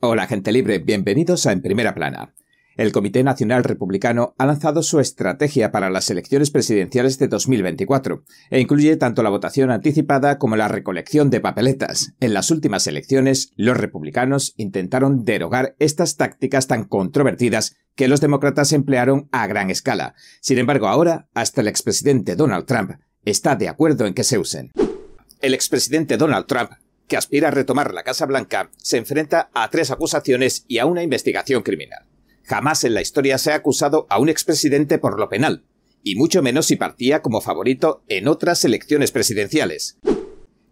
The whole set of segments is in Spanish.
Hola gente libre, bienvenidos a En Primera Plana. El Comité Nacional Republicano ha lanzado su estrategia para las elecciones presidenciales de 2024 e incluye tanto la votación anticipada como la recolección de papeletas. En las últimas elecciones, los republicanos intentaron derogar estas tácticas tan controvertidas que los demócratas emplearon a gran escala. Sin embargo, ahora, hasta el expresidente Donald Trump está de acuerdo en que se usen. El expresidente Donald Trump que aspira a retomar la Casa Blanca, se enfrenta a tres acusaciones y a una investigación criminal. Jamás en la historia se ha acusado a un expresidente por lo penal, y mucho menos si partía como favorito en otras elecciones presidenciales.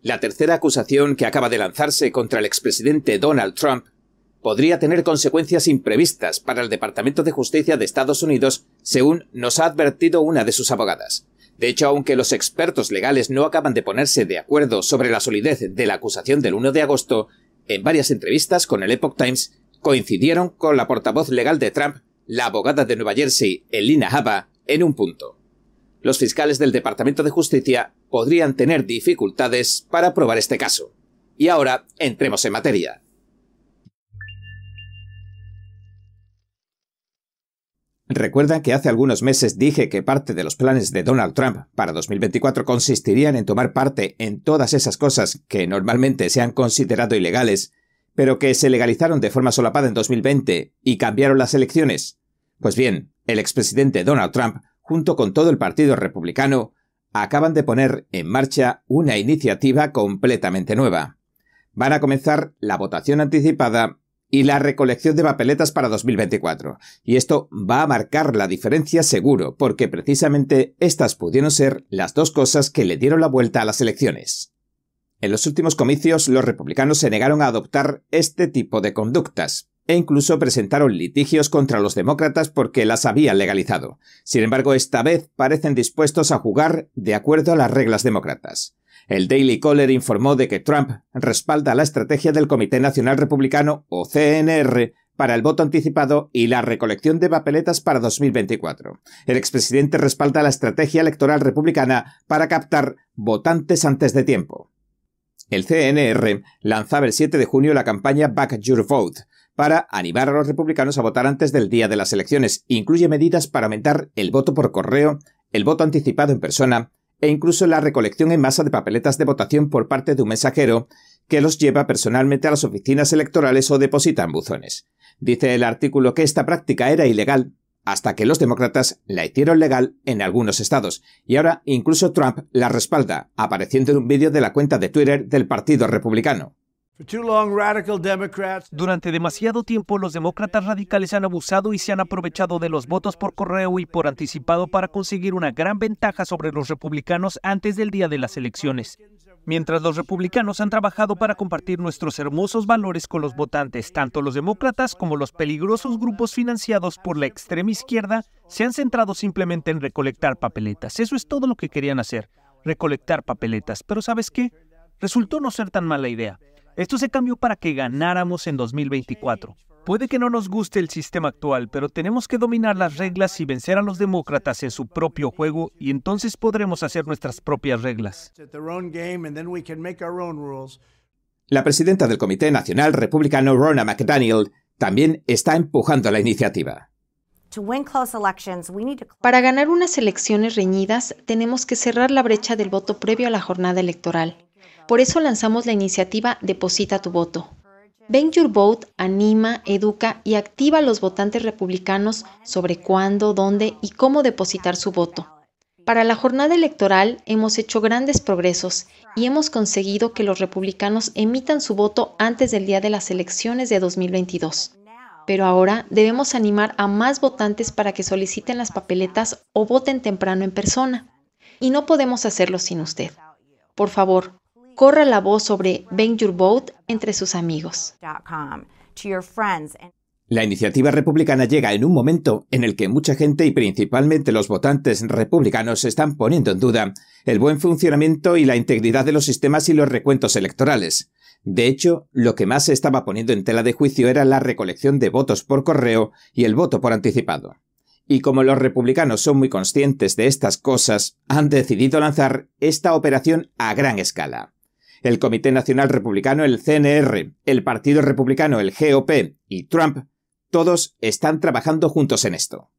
La tercera acusación que acaba de lanzarse contra el expresidente Donald Trump podría tener consecuencias imprevistas para el Departamento de Justicia de Estados Unidos, según nos ha advertido una de sus abogadas. De hecho, aunque los expertos legales no acaban de ponerse de acuerdo sobre la solidez de la acusación del 1 de agosto, en varias entrevistas con el Epoch Times coincidieron con la portavoz legal de Trump, la abogada de Nueva Jersey, Elina Haba, en un punto. Los fiscales del Departamento de Justicia podrían tener dificultades para probar este caso. Y ahora entremos en materia. Recuerdan que hace algunos meses dije que parte de los planes de Donald Trump para 2024 consistirían en tomar parte en todas esas cosas que normalmente se han considerado ilegales, pero que se legalizaron de forma solapada en 2020 y cambiaron las elecciones. Pues bien, el expresidente Donald Trump, junto con todo el Partido Republicano, acaban de poner en marcha una iniciativa completamente nueva. Van a comenzar la votación anticipada y la recolección de papeletas para 2024. Y esto va a marcar la diferencia seguro, porque precisamente estas pudieron ser las dos cosas que le dieron la vuelta a las elecciones. En los últimos comicios los republicanos se negaron a adoptar este tipo de conductas, e incluso presentaron litigios contra los demócratas porque las habían legalizado. Sin embargo, esta vez parecen dispuestos a jugar de acuerdo a las reglas demócratas. El Daily Caller informó de que Trump respalda la estrategia del Comité Nacional Republicano, o CNR, para el voto anticipado y la recolección de papeletas para 2024. El expresidente respalda la estrategia electoral republicana para captar votantes antes de tiempo. El CNR lanzaba el 7 de junio la campaña Back Your Vote para animar a los republicanos a votar antes del día de las elecciones. Incluye medidas para aumentar el voto por correo, el voto anticipado en persona, e incluso la recolección en masa de papeletas de votación por parte de un mensajero que los lleva personalmente a las oficinas electorales o deposita en buzones. Dice el artículo que esta práctica era ilegal hasta que los demócratas la hicieron legal en algunos estados, y ahora incluso Trump la respalda, apareciendo en un vídeo de la cuenta de Twitter del Partido Republicano. Durante demasiado tiempo los demócratas radicales han abusado y se han aprovechado de los votos por correo y por anticipado para conseguir una gran ventaja sobre los republicanos antes del día de las elecciones. Mientras los republicanos han trabajado para compartir nuestros hermosos valores con los votantes, tanto los demócratas como los peligrosos grupos financiados por la extrema izquierda se han centrado simplemente en recolectar papeletas. Eso es todo lo que querían hacer, recolectar papeletas. Pero ¿sabes qué? Resultó no ser tan mala idea. Esto se cambió para que ganáramos en 2024. Puede que no nos guste el sistema actual, pero tenemos que dominar las reglas y vencer a los demócratas en su propio juego y entonces podremos hacer nuestras propias reglas. La presidenta del Comité Nacional Republicano, Ronna McDaniel, también está empujando la iniciativa. Para ganar unas elecciones reñidas, tenemos que cerrar la brecha del voto previo a la jornada electoral. Por eso lanzamos la iniciativa Deposita tu voto. Ben Your Vote anima, educa y activa a los votantes republicanos sobre cuándo, dónde y cómo depositar su voto. Para la jornada electoral hemos hecho grandes progresos y hemos conseguido que los republicanos emitan su voto antes del día de las elecciones de 2022. Pero ahora debemos animar a más votantes para que soliciten las papeletas o voten temprano en persona. Y no podemos hacerlo sin usted. Por favor, corra la voz sobre Ben Your Vote entre sus amigos. La iniciativa republicana llega en un momento en el que mucha gente y principalmente los votantes republicanos están poniendo en duda el buen funcionamiento y la integridad de los sistemas y los recuentos electorales. De hecho, lo que más se estaba poniendo en tela de juicio era la recolección de votos por correo y el voto por anticipado. Y como los republicanos son muy conscientes de estas cosas, han decidido lanzar esta operación a gran escala. El Comité Nacional Republicano, el CNR, el Partido Republicano, el GOP y Trump, todos están trabajando juntos en esto.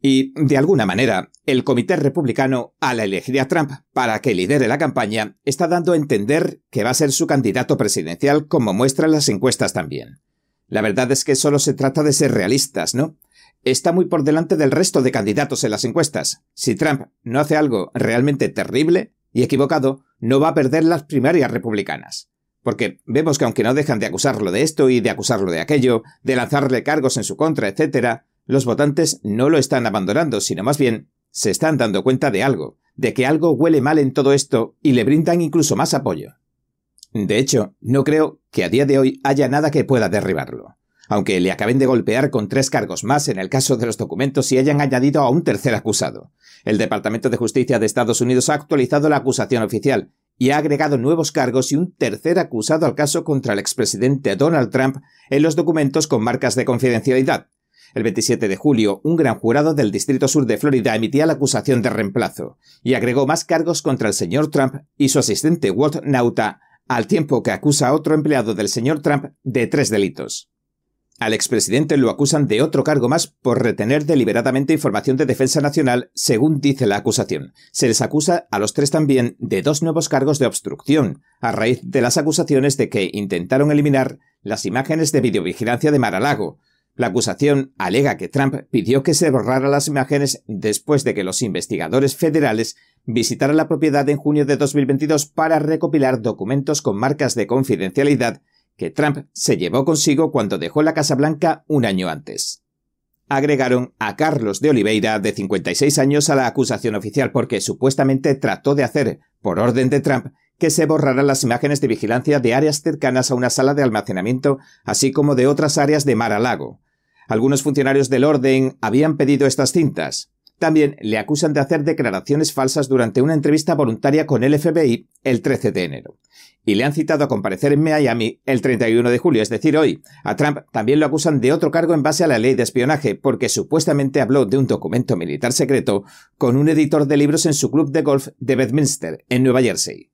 Y, de alguna manera, el Comité Republicano, al elegir a Trump para que lidere la campaña, está dando a entender que va a ser su candidato presidencial como muestran las encuestas también. La verdad es que solo se trata de ser realistas, ¿no? Está muy por delante del resto de candidatos en las encuestas. Si Trump no hace algo realmente terrible y equivocado, no va a perder las primarias republicanas. Porque vemos que aunque no dejan de acusarlo de esto y de acusarlo de aquello, de lanzarle cargos en su contra, etc., los votantes no lo están abandonando, sino más bien se están dando cuenta de algo, de que algo huele mal en todo esto y le brindan incluso más apoyo. De hecho, no creo que a día de hoy haya nada que pueda derribarlo. Aunque le acaben de golpear con tres cargos más en el caso de los documentos y hayan añadido a un tercer acusado. El Departamento de Justicia de Estados Unidos ha actualizado la acusación oficial y ha agregado nuevos cargos y un tercer acusado al caso contra el expresidente Donald Trump en los documentos con marcas de confidencialidad, el 27 de julio, un gran jurado del Distrito Sur de Florida emitía la acusación de reemplazo y agregó más cargos contra el señor Trump y su asistente Walt Nauta, al tiempo que acusa a otro empleado del señor Trump de tres delitos. Al expresidente lo acusan de otro cargo más por retener deliberadamente información de defensa nacional, según dice la acusación. Se les acusa a los tres también de dos nuevos cargos de obstrucción, a raíz de las acusaciones de que intentaron eliminar las imágenes de videovigilancia de Mar-a-Lago, la acusación alega que Trump pidió que se borraran las imágenes después de que los investigadores federales visitaran la propiedad en junio de 2022 para recopilar documentos con marcas de confidencialidad que Trump se llevó consigo cuando dejó la Casa Blanca un año antes. Agregaron a Carlos de Oliveira, de 56 años, a la acusación oficial porque supuestamente trató de hacer, por orden de Trump, que se borraran las imágenes de vigilancia de áreas cercanas a una sala de almacenamiento, así como de otras áreas de Mar a Lago, algunos funcionarios del orden habían pedido estas cintas. También le acusan de hacer declaraciones falsas durante una entrevista voluntaria con el FBI el 13 de enero. Y le han citado a comparecer en Miami el 31 de julio, es decir, hoy. A Trump también lo acusan de otro cargo en base a la ley de espionaje, porque supuestamente habló de un documento militar secreto con un editor de libros en su club de golf de Bedminster, en Nueva Jersey.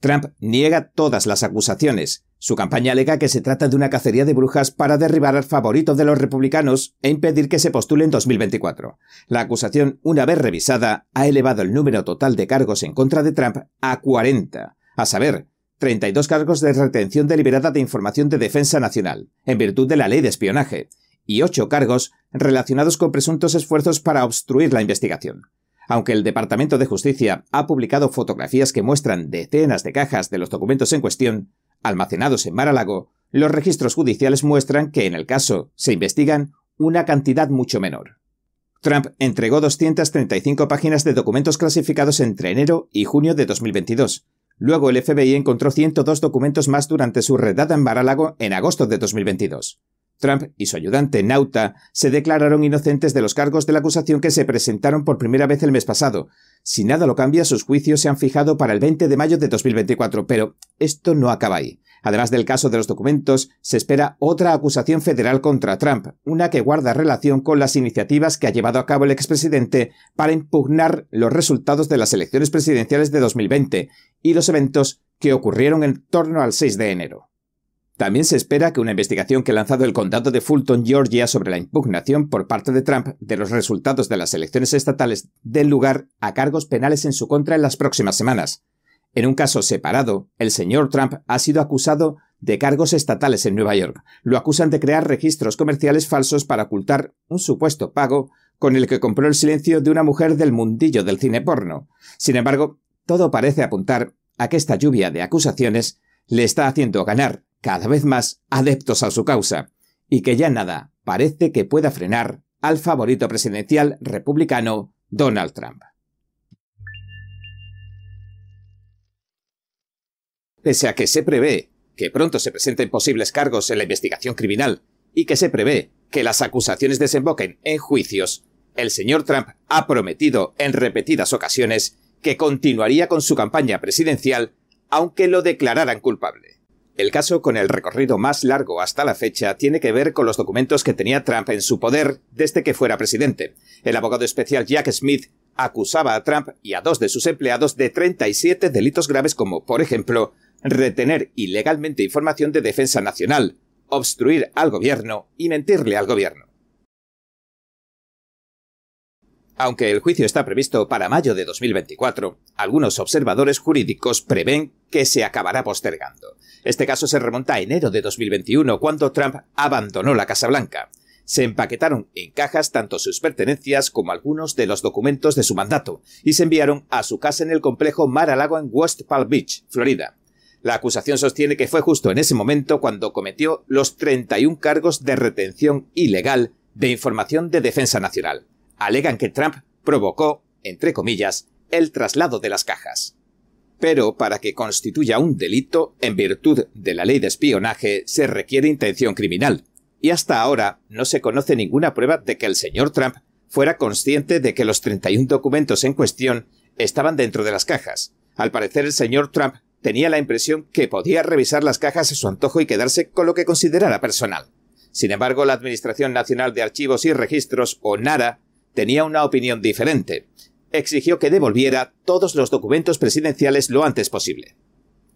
Trump niega todas las acusaciones. Su campaña alega que se trata de una cacería de brujas para derribar al favorito de los republicanos e impedir que se postule en 2024. La acusación, una vez revisada, ha elevado el número total de cargos en contra de Trump a 40, a saber, 32 cargos de retención deliberada de información de defensa nacional, en virtud de la ley de espionaje, y 8 cargos relacionados con presuntos esfuerzos para obstruir la investigación. Aunque el Departamento de Justicia ha publicado fotografías que muestran decenas de cajas de los documentos en cuestión, almacenados en Mar-a-Lago, los registros judiciales muestran que en el caso se investigan una cantidad mucho menor. Trump entregó 235 páginas de documentos clasificados entre enero y junio de 2022. Luego el FBI encontró 102 documentos más durante su redada en Mar-a-Lago en agosto de 2022. Trump y su ayudante Nauta se declararon inocentes de los cargos de la acusación que se presentaron por primera vez el mes pasado. Si nada lo cambia, sus juicios se han fijado para el 20 de mayo de 2024, pero esto no acaba ahí. Además del caso de los documentos, se espera otra acusación federal contra Trump, una que guarda relación con las iniciativas que ha llevado a cabo el expresidente para impugnar los resultados de las elecciones presidenciales de 2020 y los eventos que ocurrieron en torno al 6 de enero. También se espera que una investigación que ha lanzado el condado de Fulton, Georgia, sobre la impugnación por parte de Trump de los resultados de las elecciones estatales dé lugar a cargos penales en su contra en las próximas semanas. En un caso separado, el señor Trump ha sido acusado de cargos estatales en Nueva York. Lo acusan de crear registros comerciales falsos para ocultar un supuesto pago con el que compró el silencio de una mujer del mundillo del cine porno. Sin embargo, todo parece apuntar a que esta lluvia de acusaciones le está haciendo ganar cada vez más adeptos a su causa, y que ya nada parece que pueda frenar al favorito presidencial republicano Donald Trump. Pese a que se prevé que pronto se presenten posibles cargos en la investigación criminal y que se prevé que las acusaciones desemboquen en juicios, el señor Trump ha prometido en repetidas ocasiones que continuaría con su campaña presidencial aunque lo declararan culpable. El caso con el recorrido más largo hasta la fecha tiene que ver con los documentos que tenía Trump en su poder desde que fuera presidente. El abogado especial Jack Smith acusaba a Trump y a dos de sus empleados de 37 delitos graves como, por ejemplo, retener ilegalmente información de defensa nacional, obstruir al gobierno y mentirle al gobierno. Aunque el juicio está previsto para mayo de 2024, algunos observadores jurídicos prevén que se acabará postergando. Este caso se remonta a enero de 2021, cuando Trump abandonó la Casa Blanca. Se empaquetaron en cajas tanto sus pertenencias como algunos de los documentos de su mandato y se enviaron a su casa en el complejo Mar-a-Lago en West Palm Beach, Florida. La acusación sostiene que fue justo en ese momento cuando cometió los 31 cargos de retención ilegal de información de defensa nacional alegan que Trump provocó, entre comillas, el traslado de las cajas. Pero para que constituya un delito, en virtud de la ley de espionaje, se requiere intención criminal. Y hasta ahora no se conoce ninguna prueba de que el señor Trump fuera consciente de que los 31 documentos en cuestión estaban dentro de las cajas. Al parecer el señor Trump tenía la impresión que podía revisar las cajas a su antojo y quedarse con lo que considerara personal. Sin embargo, la Administración Nacional de Archivos y Registros, o NARA, tenía una opinión diferente. Exigió que devolviera todos los documentos presidenciales lo antes posible.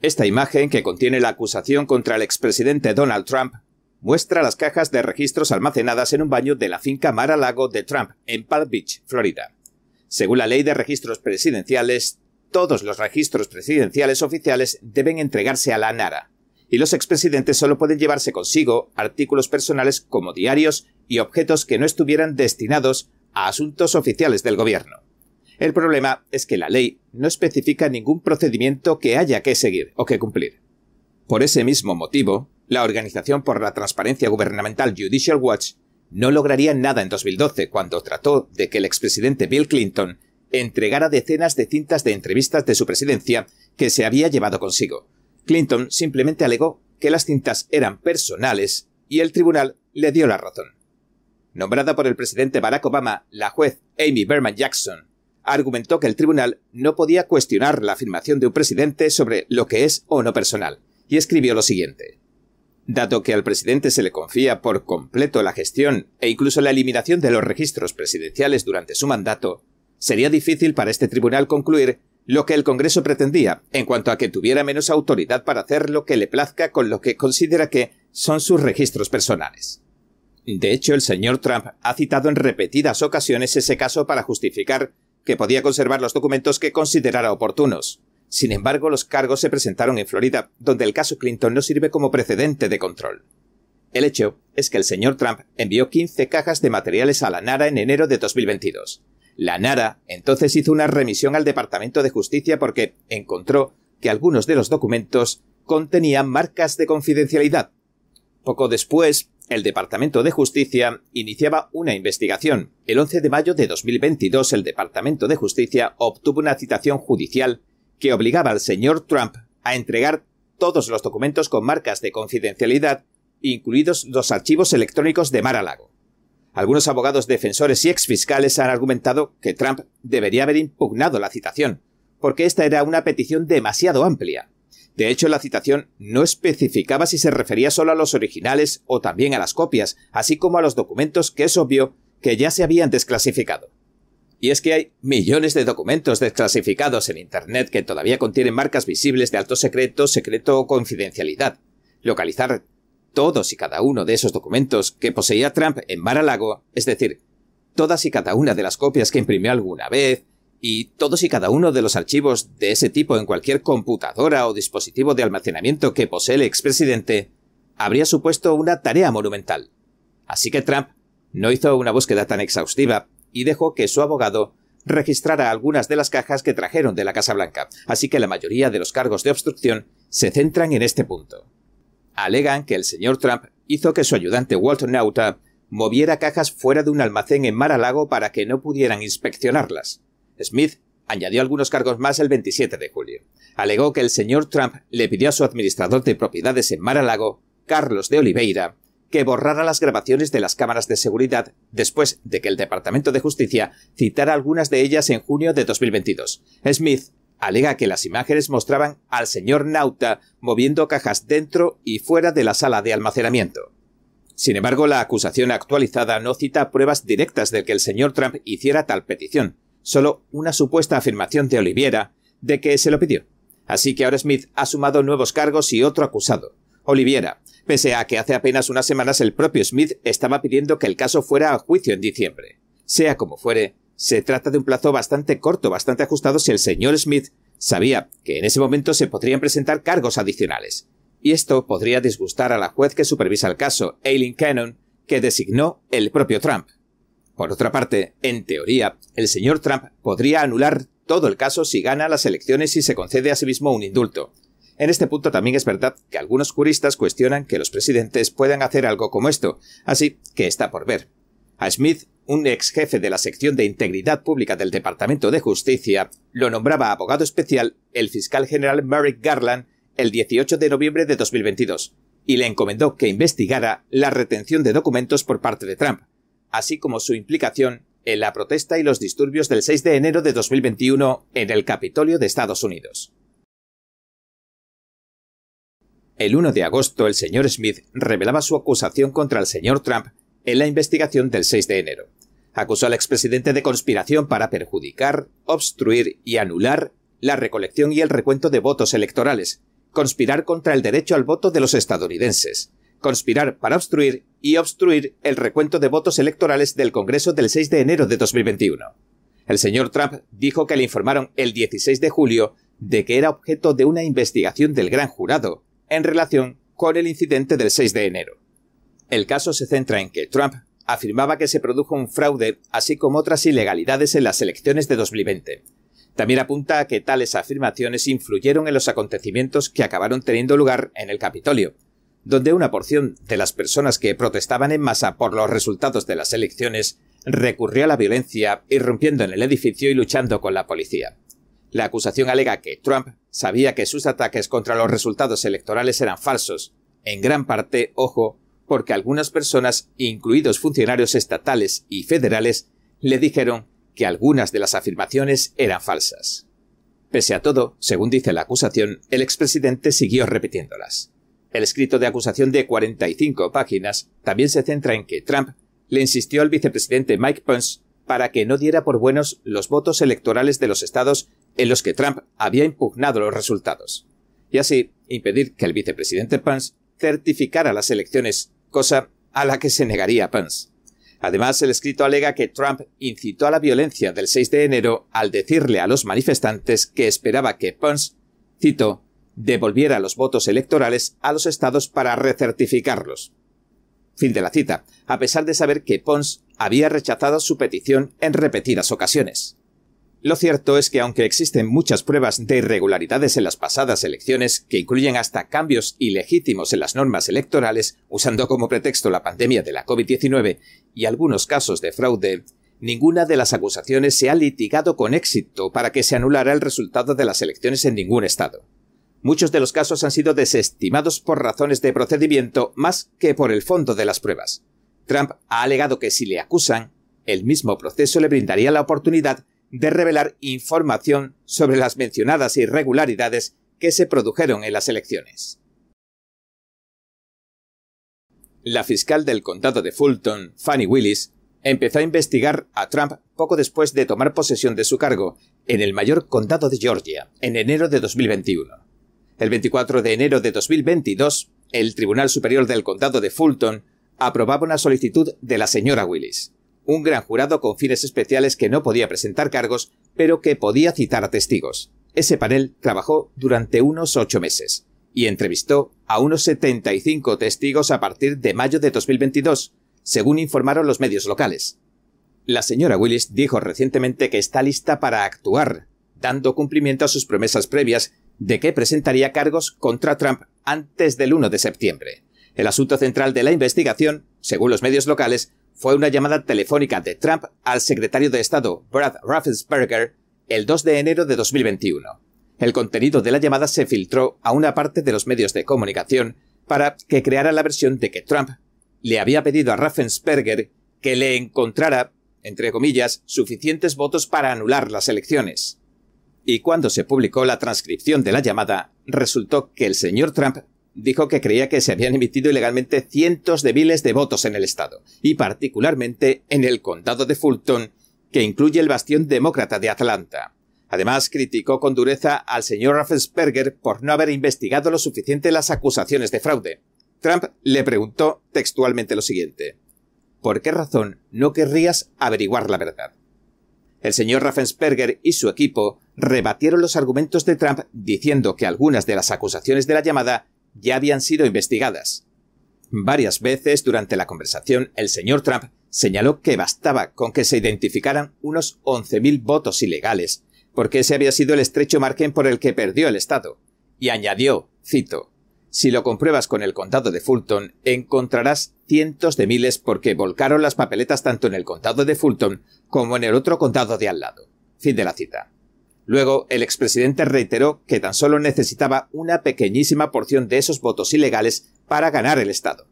Esta imagen, que contiene la acusación contra el expresidente Donald Trump, muestra las cajas de registros almacenadas en un baño de la finca Mar-a-Lago de Trump, en Palm Beach, Florida. Según la ley de registros presidenciales, todos los registros presidenciales oficiales deben entregarse a la NARA, y los expresidentes solo pueden llevarse consigo artículos personales como diarios y objetos que no estuvieran destinados a asuntos oficiales del gobierno. El problema es que la ley no especifica ningún procedimiento que haya que seguir o que cumplir. Por ese mismo motivo, la Organización por la Transparencia Gubernamental Judicial Watch no lograría nada en 2012 cuando trató de que el expresidente Bill Clinton entregara decenas de cintas de entrevistas de su presidencia que se había llevado consigo. Clinton simplemente alegó que las cintas eran personales y el tribunal le dio la razón nombrada por el presidente Barack Obama, la juez Amy Berman Jackson, argumentó que el tribunal no podía cuestionar la afirmación de un presidente sobre lo que es o no personal, y escribió lo siguiente. Dado que al presidente se le confía por completo la gestión e incluso la eliminación de los registros presidenciales durante su mandato, sería difícil para este tribunal concluir lo que el Congreso pretendía, en cuanto a que tuviera menos autoridad para hacer lo que le plazca con lo que considera que son sus registros personales. De hecho, el señor Trump ha citado en repetidas ocasiones ese caso para justificar que podía conservar los documentos que considerara oportunos. Sin embargo, los cargos se presentaron en Florida, donde el caso Clinton no sirve como precedente de control. El hecho es que el señor Trump envió 15 cajas de materiales a la NARA en enero de 2022. La NARA entonces hizo una remisión al Departamento de Justicia porque encontró que algunos de los documentos contenían marcas de confidencialidad. Poco después, el Departamento de Justicia iniciaba una investigación. El 11 de mayo de 2022 el Departamento de Justicia obtuvo una citación judicial que obligaba al señor Trump a entregar todos los documentos con marcas de confidencialidad, incluidos los archivos electrónicos de Mar-a-Lago. Algunos abogados defensores y exfiscales han argumentado que Trump debería haber impugnado la citación, porque esta era una petición demasiado amplia. De hecho, la citación no especificaba si se refería solo a los originales o también a las copias, así como a los documentos que es obvio que ya se habían desclasificado. Y es que hay millones de documentos desclasificados en Internet que todavía contienen marcas visibles de alto secreto, secreto o confidencialidad. Localizar todos y cada uno de esos documentos que poseía Trump en Mar-a-Lago, es decir, todas y cada una de las copias que imprimió alguna vez, y todos y cada uno de los archivos de ese tipo en cualquier computadora o dispositivo de almacenamiento que posee el expresidente habría supuesto una tarea monumental. Así que Trump no hizo una búsqueda tan exhaustiva y dejó que su abogado registrara algunas de las cajas que trajeron de la Casa Blanca, así que la mayoría de los cargos de obstrucción se centran en este punto. Alegan que el señor Trump hizo que su ayudante Walter Nauta moviera cajas fuera de un almacén en Mar-a-Lago para que no pudieran inspeccionarlas. Smith añadió algunos cargos más el 27 de julio. Alegó que el señor Trump le pidió a su administrador de propiedades en Mar-a-Lago, Carlos de Oliveira, que borrara las grabaciones de las cámaras de seguridad después de que el Departamento de Justicia citara algunas de ellas en junio de 2022. Smith alega que las imágenes mostraban al señor Nauta moviendo cajas dentro y fuera de la sala de almacenamiento. Sin embargo, la acusación actualizada no cita pruebas directas de que el señor Trump hiciera tal petición, solo una supuesta afirmación de Oliviera de que se lo pidió. Así que ahora Smith ha sumado nuevos cargos y otro acusado, Oliviera, pese a que hace apenas unas semanas el propio Smith estaba pidiendo que el caso fuera a juicio en diciembre. Sea como fuere, se trata de un plazo bastante corto, bastante ajustado si el señor Smith sabía que en ese momento se podrían presentar cargos adicionales. Y esto podría disgustar a la juez que supervisa el caso, Aileen Cannon, que designó el propio Trump. Por otra parte, en teoría, el señor Trump podría anular todo el caso si gana las elecciones y se concede a sí mismo un indulto. En este punto también es verdad que algunos juristas cuestionan que los presidentes puedan hacer algo como esto, así que está por ver. A Smith, un ex jefe de la sección de Integridad Pública del Departamento de Justicia, lo nombraba abogado especial el fiscal general Merrick Garland el 18 de noviembre de 2022, y le encomendó que investigara la retención de documentos por parte de Trump, así como su implicación en la protesta y los disturbios del 6 de enero de 2021 en el Capitolio de Estados Unidos. El 1 de agosto el señor Smith revelaba su acusación contra el señor Trump en la investigación del 6 de enero. Acusó al expresidente de conspiración para perjudicar, obstruir y anular la recolección y el recuento de votos electorales, conspirar contra el derecho al voto de los estadounidenses, conspirar para obstruir y obstruir el recuento de votos electorales del Congreso del 6 de enero de 2021. El señor Trump dijo que le informaron el 16 de julio de que era objeto de una investigación del gran jurado en relación con el incidente del 6 de enero. El caso se centra en que Trump afirmaba que se produjo un fraude así como otras ilegalidades en las elecciones de 2020. También apunta a que tales afirmaciones influyeron en los acontecimientos que acabaron teniendo lugar en el Capitolio, donde una porción de las personas que protestaban en masa por los resultados de las elecciones recurrió a la violencia, irrumpiendo en el edificio y luchando con la policía. La acusación alega que Trump sabía que sus ataques contra los resultados electorales eran falsos, en gran parte, ojo, porque algunas personas, incluidos funcionarios estatales y federales, le dijeron que algunas de las afirmaciones eran falsas. Pese a todo, según dice la acusación, el expresidente siguió repitiéndolas. El escrito de acusación de 45 páginas también se centra en que Trump le insistió al vicepresidente Mike Pence para que no diera por buenos los votos electorales de los estados en los que Trump había impugnado los resultados, y así impedir que el vicepresidente Pence certificara las elecciones, cosa a la que se negaría Pence. Además, el escrito alega que Trump incitó a la violencia del 6 de enero al decirle a los manifestantes que esperaba que Pence, cito, devolviera los votos electorales a los estados para recertificarlos. Fin de la cita, a pesar de saber que Pons había rechazado su petición en repetidas ocasiones. Lo cierto es que aunque existen muchas pruebas de irregularidades en las pasadas elecciones, que incluyen hasta cambios ilegítimos en las normas electorales, usando como pretexto la pandemia de la COVID-19 y algunos casos de fraude, ninguna de las acusaciones se ha litigado con éxito para que se anulara el resultado de las elecciones en ningún estado. Muchos de los casos han sido desestimados por razones de procedimiento más que por el fondo de las pruebas. Trump ha alegado que si le acusan, el mismo proceso le brindaría la oportunidad de revelar información sobre las mencionadas irregularidades que se produjeron en las elecciones. La fiscal del condado de Fulton, Fanny Willis, empezó a investigar a Trump poco después de tomar posesión de su cargo en el mayor condado de Georgia, en enero de 2021. El 24 de enero de 2022, el Tribunal Superior del Condado de Fulton aprobaba una solicitud de la señora Willis, un gran jurado con fines especiales que no podía presentar cargos, pero que podía citar a testigos. Ese panel trabajó durante unos ocho meses y entrevistó a unos 75 testigos a partir de mayo de 2022, según informaron los medios locales. La señora Willis dijo recientemente que está lista para actuar, dando cumplimiento a sus promesas previas de que presentaría cargos contra Trump antes del 1 de septiembre. El asunto central de la investigación, según los medios locales, fue una llamada telefónica de Trump al secretario de Estado Brad Raffensperger el 2 de enero de 2021. El contenido de la llamada se filtró a una parte de los medios de comunicación para que creara la versión de que Trump le había pedido a Raffensperger que le encontrara, entre comillas, suficientes votos para anular las elecciones y cuando se publicó la transcripción de la llamada, resultó que el señor Trump dijo que creía que se habían emitido ilegalmente cientos de miles de votos en el estado, y particularmente en el condado de Fulton, que incluye el bastión demócrata de Atlanta. Además, criticó con dureza al señor Raffensperger por no haber investigado lo suficiente las acusaciones de fraude. Trump le preguntó textualmente lo siguiente. ¿Por qué razón no querrías averiguar la verdad? El señor Raffensperger y su equipo rebatieron los argumentos de Trump diciendo que algunas de las acusaciones de la llamada ya habían sido investigadas. Varias veces durante la conversación el señor Trump señaló que bastaba con que se identificaran unos 11.000 votos ilegales, porque ese había sido el estrecho margen por el que perdió el Estado. Y añadió, cito, si lo compruebas con el condado de Fulton, encontrarás cientos de miles porque volcaron las papeletas tanto en el condado de Fulton como en el otro condado de al lado. Fin de la cita. Luego, el expresidente reiteró que tan solo necesitaba una pequeñísima porción de esos votos ilegales para ganar el Estado.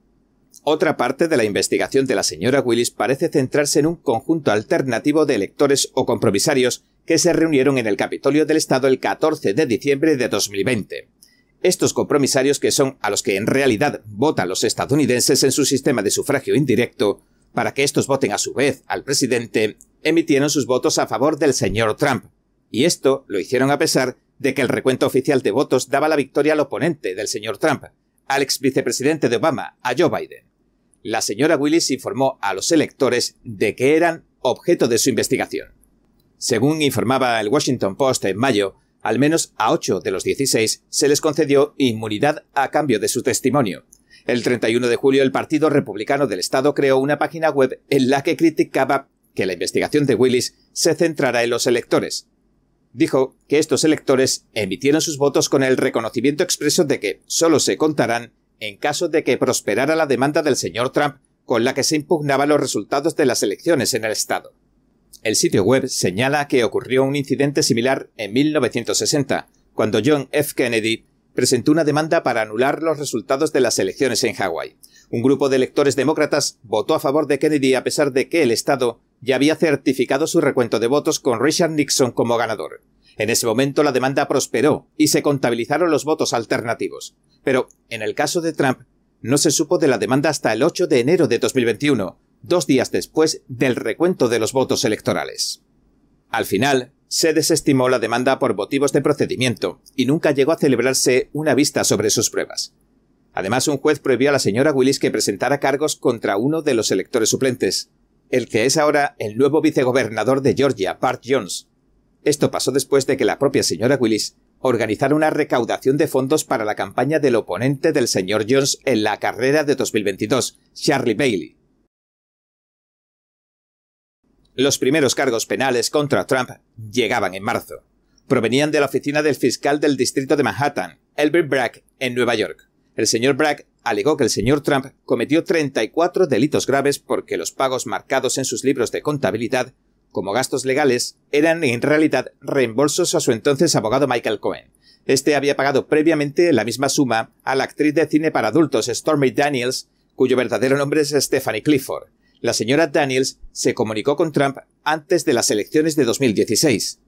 Otra parte de la investigación de la señora Willis parece centrarse en un conjunto alternativo de electores o compromisarios que se reunieron en el Capitolio del Estado el 14 de diciembre de 2020. Estos compromisarios, que son a los que en realidad votan los estadounidenses en su sistema de sufragio indirecto, para que estos voten a su vez al presidente, emitieron sus votos a favor del señor Trump. Y esto lo hicieron a pesar de que el recuento oficial de votos daba la victoria al oponente del señor Trump, al ex vicepresidente de Obama, a Joe Biden. La señora Willis informó a los electores de que eran objeto de su investigación. Según informaba el Washington Post en mayo, al menos a 8 de los 16 se les concedió inmunidad a cambio de su testimonio. El 31 de julio el Partido Republicano del Estado creó una página web en la que criticaba que la investigación de Willis se centrara en los electores. Dijo que estos electores emitieron sus votos con el reconocimiento expreso de que solo se contarán en caso de que prosperara la demanda del señor Trump con la que se impugnaban los resultados de las elecciones en el Estado. El sitio web señala que ocurrió un incidente similar en 1960, cuando John F. Kennedy presentó una demanda para anular los resultados de las elecciones en Hawái. Un grupo de electores demócratas votó a favor de Kennedy a pesar de que el Estado ya había certificado su recuento de votos con Richard Nixon como ganador. En ese momento la demanda prosperó y se contabilizaron los votos alternativos. Pero, en el caso de Trump, no se supo de la demanda hasta el 8 de enero de 2021, dos días después del recuento de los votos electorales. Al final, se desestimó la demanda por motivos de procedimiento y nunca llegó a celebrarse una vista sobre sus pruebas. Además, un juez prohibió a la señora Willis que presentara cargos contra uno de los electores suplentes, el que es ahora el nuevo vicegobernador de Georgia, Bart Jones. Esto pasó después de que la propia señora Willis organizara una recaudación de fondos para la campaña del oponente del señor Jones en la carrera de 2022, Charlie Bailey. Los primeros cargos penales contra Trump llegaban en marzo. Provenían de la oficina del fiscal del distrito de Manhattan, Elbert Bragg, en Nueva York. El señor Bragg alegó que el señor Trump cometió 34 delitos graves porque los pagos marcados en sus libros de contabilidad como gastos legales eran en realidad reembolsos a su entonces abogado Michael Cohen. Este había pagado previamente la misma suma a la actriz de cine para adultos Stormy Daniels, cuyo verdadero nombre es Stephanie Clifford la señora Daniels se comunicó con Trump antes de las elecciones de 2016.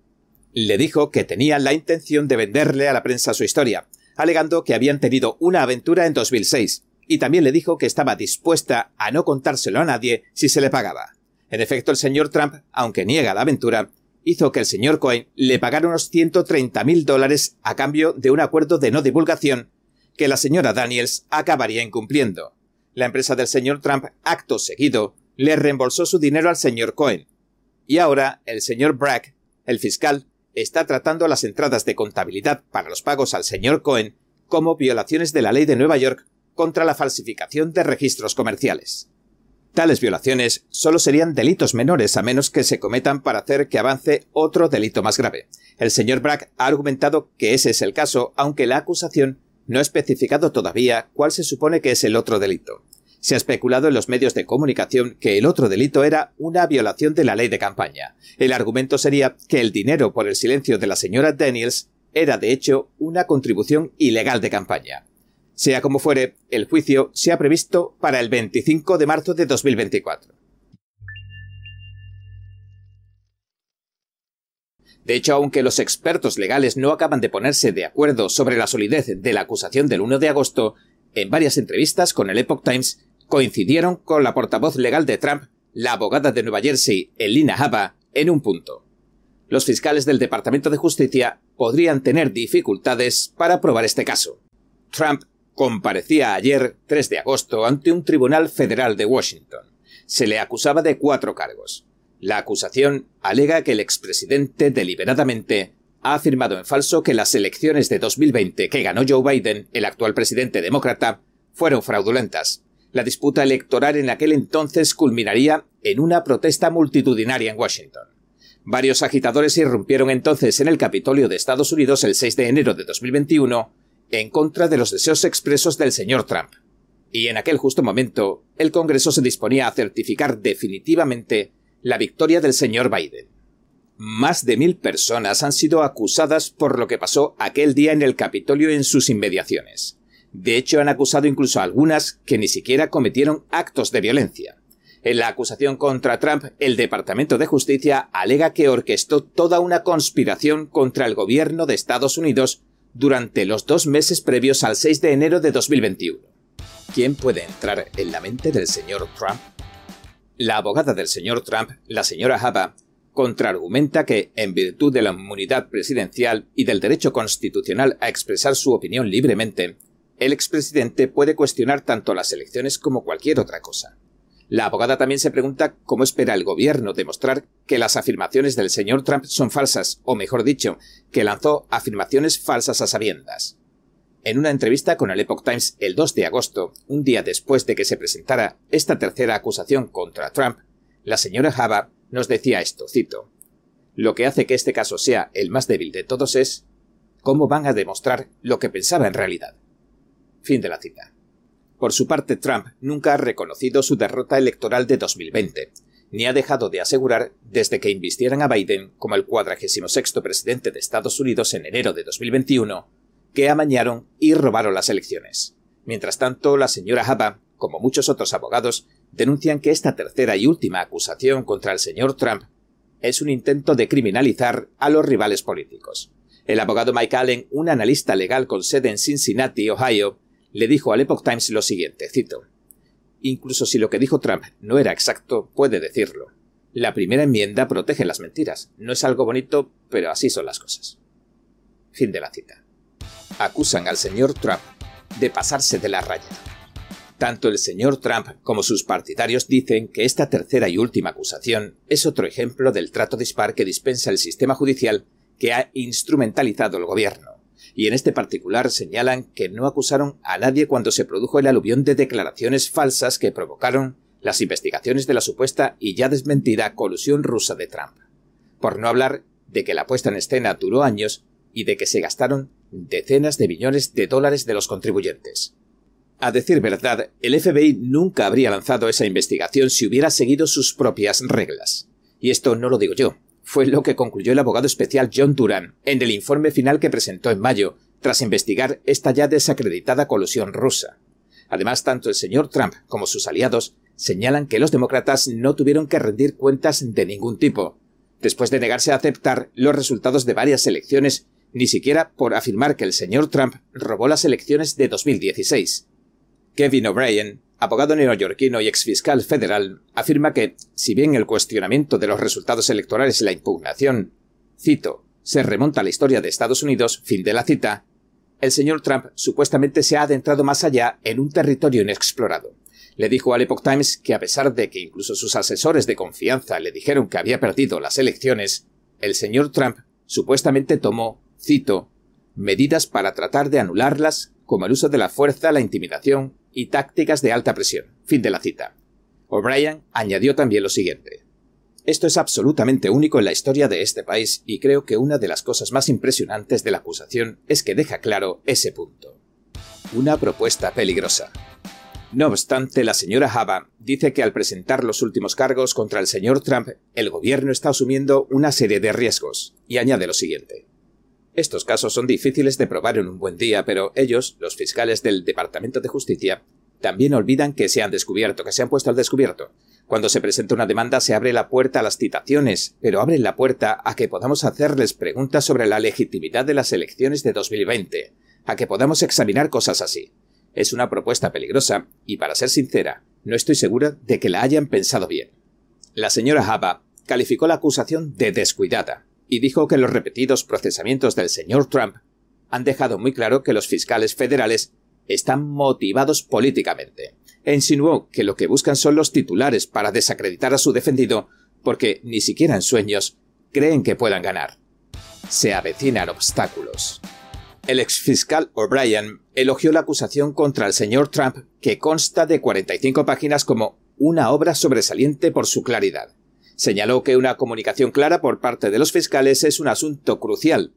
Le dijo que tenía la intención de venderle a la prensa su historia, alegando que habían tenido una aventura en 2006, y también le dijo que estaba dispuesta a no contárselo a nadie si se le pagaba. En efecto, el señor Trump, aunque niega la aventura, hizo que el señor Cohen le pagara unos 130 mil dólares a cambio de un acuerdo de no divulgación que la señora Daniels acabaría incumpliendo. La empresa del señor Trump, acto seguido, le reembolsó su dinero al señor Cohen. Y ahora el señor Bragg, el fiscal, está tratando las entradas de contabilidad para los pagos al señor Cohen como violaciones de la ley de Nueva York contra la falsificación de registros comerciales. Tales violaciones solo serían delitos menores a menos que se cometan para hacer que avance otro delito más grave. El señor Bragg ha argumentado que ese es el caso, aunque la acusación no ha especificado todavía cuál se supone que es el otro delito se ha especulado en los medios de comunicación que el otro delito era una violación de la ley de campaña. El argumento sería que el dinero por el silencio de la señora Daniels era de hecho una contribución ilegal de campaña. Sea como fuere, el juicio se ha previsto para el 25 de marzo de 2024. De hecho, aunque los expertos legales no acaban de ponerse de acuerdo sobre la solidez de la acusación del 1 de agosto, en varias entrevistas con el Epoch Times coincidieron con la portavoz legal de Trump, la abogada de Nueva Jersey, Elina Haba, en un punto. los fiscales del Departamento de Justicia podrían tener dificultades para probar este caso. Trump comparecía ayer, 3 de agosto, ante un tribunal federal de Washington. Se le acusaba de cuatro cargos. La acusación alega que el expresidente deliberadamente ha afirmado en falso que las elecciones de 2020 que ganó Joe Biden, el actual presidente demócrata, fueron fraudulentas. La disputa electoral en aquel entonces culminaría en una protesta multitudinaria en Washington. Varios agitadores irrumpieron entonces en el Capitolio de Estados Unidos el 6 de enero de 2021 en contra de los deseos expresos del señor Trump. Y en aquel justo momento, el Congreso se disponía a certificar definitivamente la victoria del señor Biden. Más de mil personas han sido acusadas por lo que pasó aquel día en el Capitolio en sus inmediaciones. De hecho, han acusado incluso a algunas que ni siquiera cometieron actos de violencia. En la acusación contra Trump, el Departamento de Justicia alega que orquestó toda una conspiración contra el gobierno de Estados Unidos durante los dos meses previos al 6 de enero de 2021. ¿Quién puede entrar en la mente del señor Trump? La abogada del señor Trump, la señora Haba, contraargumenta que, en virtud de la inmunidad presidencial y del derecho constitucional a expresar su opinión libremente, el expresidente puede cuestionar tanto las elecciones como cualquier otra cosa. La abogada también se pregunta cómo espera el gobierno demostrar que las afirmaciones del señor Trump son falsas, o mejor dicho, que lanzó afirmaciones falsas a sabiendas. En una entrevista con el Epoch Times el 2 de agosto, un día después de que se presentara esta tercera acusación contra Trump, la señora Haba nos decía esto, cito, Lo que hace que este caso sea el más débil de todos es cómo van a demostrar lo que pensaba en realidad. Fin de la cita. Por su parte, Trump nunca ha reconocido su derrota electoral de 2020, ni ha dejado de asegurar, desde que invistieran a Biden como el 46 presidente de Estados Unidos en enero de 2021, que amañaron y robaron las elecciones. Mientras tanto, la señora Haba, como muchos otros abogados, denuncian que esta tercera y última acusación contra el señor Trump es un intento de criminalizar a los rivales políticos. El abogado Mike Allen, un analista legal con sede en Cincinnati, Ohio, le dijo al Epoch Times lo siguiente, cito, Incluso si lo que dijo Trump no era exacto, puede decirlo. La primera enmienda protege las mentiras. No es algo bonito, pero así son las cosas. Fin de la cita acusan al señor Trump de pasarse de la raya. Tanto el señor Trump como sus partidarios dicen que esta tercera y última acusación es otro ejemplo del trato dispar que dispensa el sistema judicial que ha instrumentalizado el gobierno. Y en este particular señalan que no acusaron a nadie cuando se produjo el aluvión de declaraciones falsas que provocaron las investigaciones de la supuesta y ya desmentida colusión rusa de Trump. Por no hablar de que la puesta en escena duró años y de que se gastaron decenas de millones de dólares de los contribuyentes. A decir verdad, el FBI nunca habría lanzado esa investigación si hubiera seguido sus propias reglas. Y esto no lo digo yo, fue lo que concluyó el abogado especial John Duran en el informe final que presentó en mayo, tras investigar esta ya desacreditada colusión rusa. Además, tanto el señor Trump como sus aliados señalan que los demócratas no tuvieron que rendir cuentas de ningún tipo, después de negarse a aceptar los resultados de varias elecciones ni siquiera por afirmar que el señor Trump robó las elecciones de 2016. Kevin O'Brien, abogado neoyorquino y exfiscal federal, afirma que, si bien el cuestionamiento de los resultados electorales y la impugnación, cito, se remonta a la historia de Estados Unidos, fin de la cita, el señor Trump supuestamente se ha adentrado más allá en un territorio inexplorado. Le dijo al Epoch Times que a pesar de que incluso sus asesores de confianza le dijeron que había perdido las elecciones, el señor Trump supuestamente tomó cito, medidas para tratar de anularlas, como el uso de la fuerza, la intimidación y tácticas de alta presión. Fin de la cita. O'Brien añadió también lo siguiente. Esto es absolutamente único en la historia de este país y creo que una de las cosas más impresionantes de la acusación es que deja claro ese punto. Una propuesta peligrosa. No obstante, la señora Haba dice que al presentar los últimos cargos contra el señor Trump, el gobierno está asumiendo una serie de riesgos, y añade lo siguiente. Estos casos son difíciles de probar en un buen día, pero ellos, los fiscales del Departamento de Justicia, también olvidan que se han descubierto, que se han puesto al descubierto. Cuando se presenta una demanda se abre la puerta a las citaciones, pero abren la puerta a que podamos hacerles preguntas sobre la legitimidad de las elecciones de 2020, a que podamos examinar cosas así. Es una propuesta peligrosa, y para ser sincera, no estoy segura de que la hayan pensado bien. La señora Haba calificó la acusación de descuidada, y dijo que los repetidos procesamientos del señor Trump han dejado muy claro que los fiscales federales están motivados políticamente, e insinuó que lo que buscan son los titulares para desacreditar a su defendido porque ni siquiera en sueños creen que puedan ganar. Se avecinan obstáculos. El exfiscal O'Brien elogió la acusación contra el señor Trump, que consta de 45 páginas como una obra sobresaliente por su claridad. Señaló que una comunicación clara por parte de los fiscales es un asunto crucial.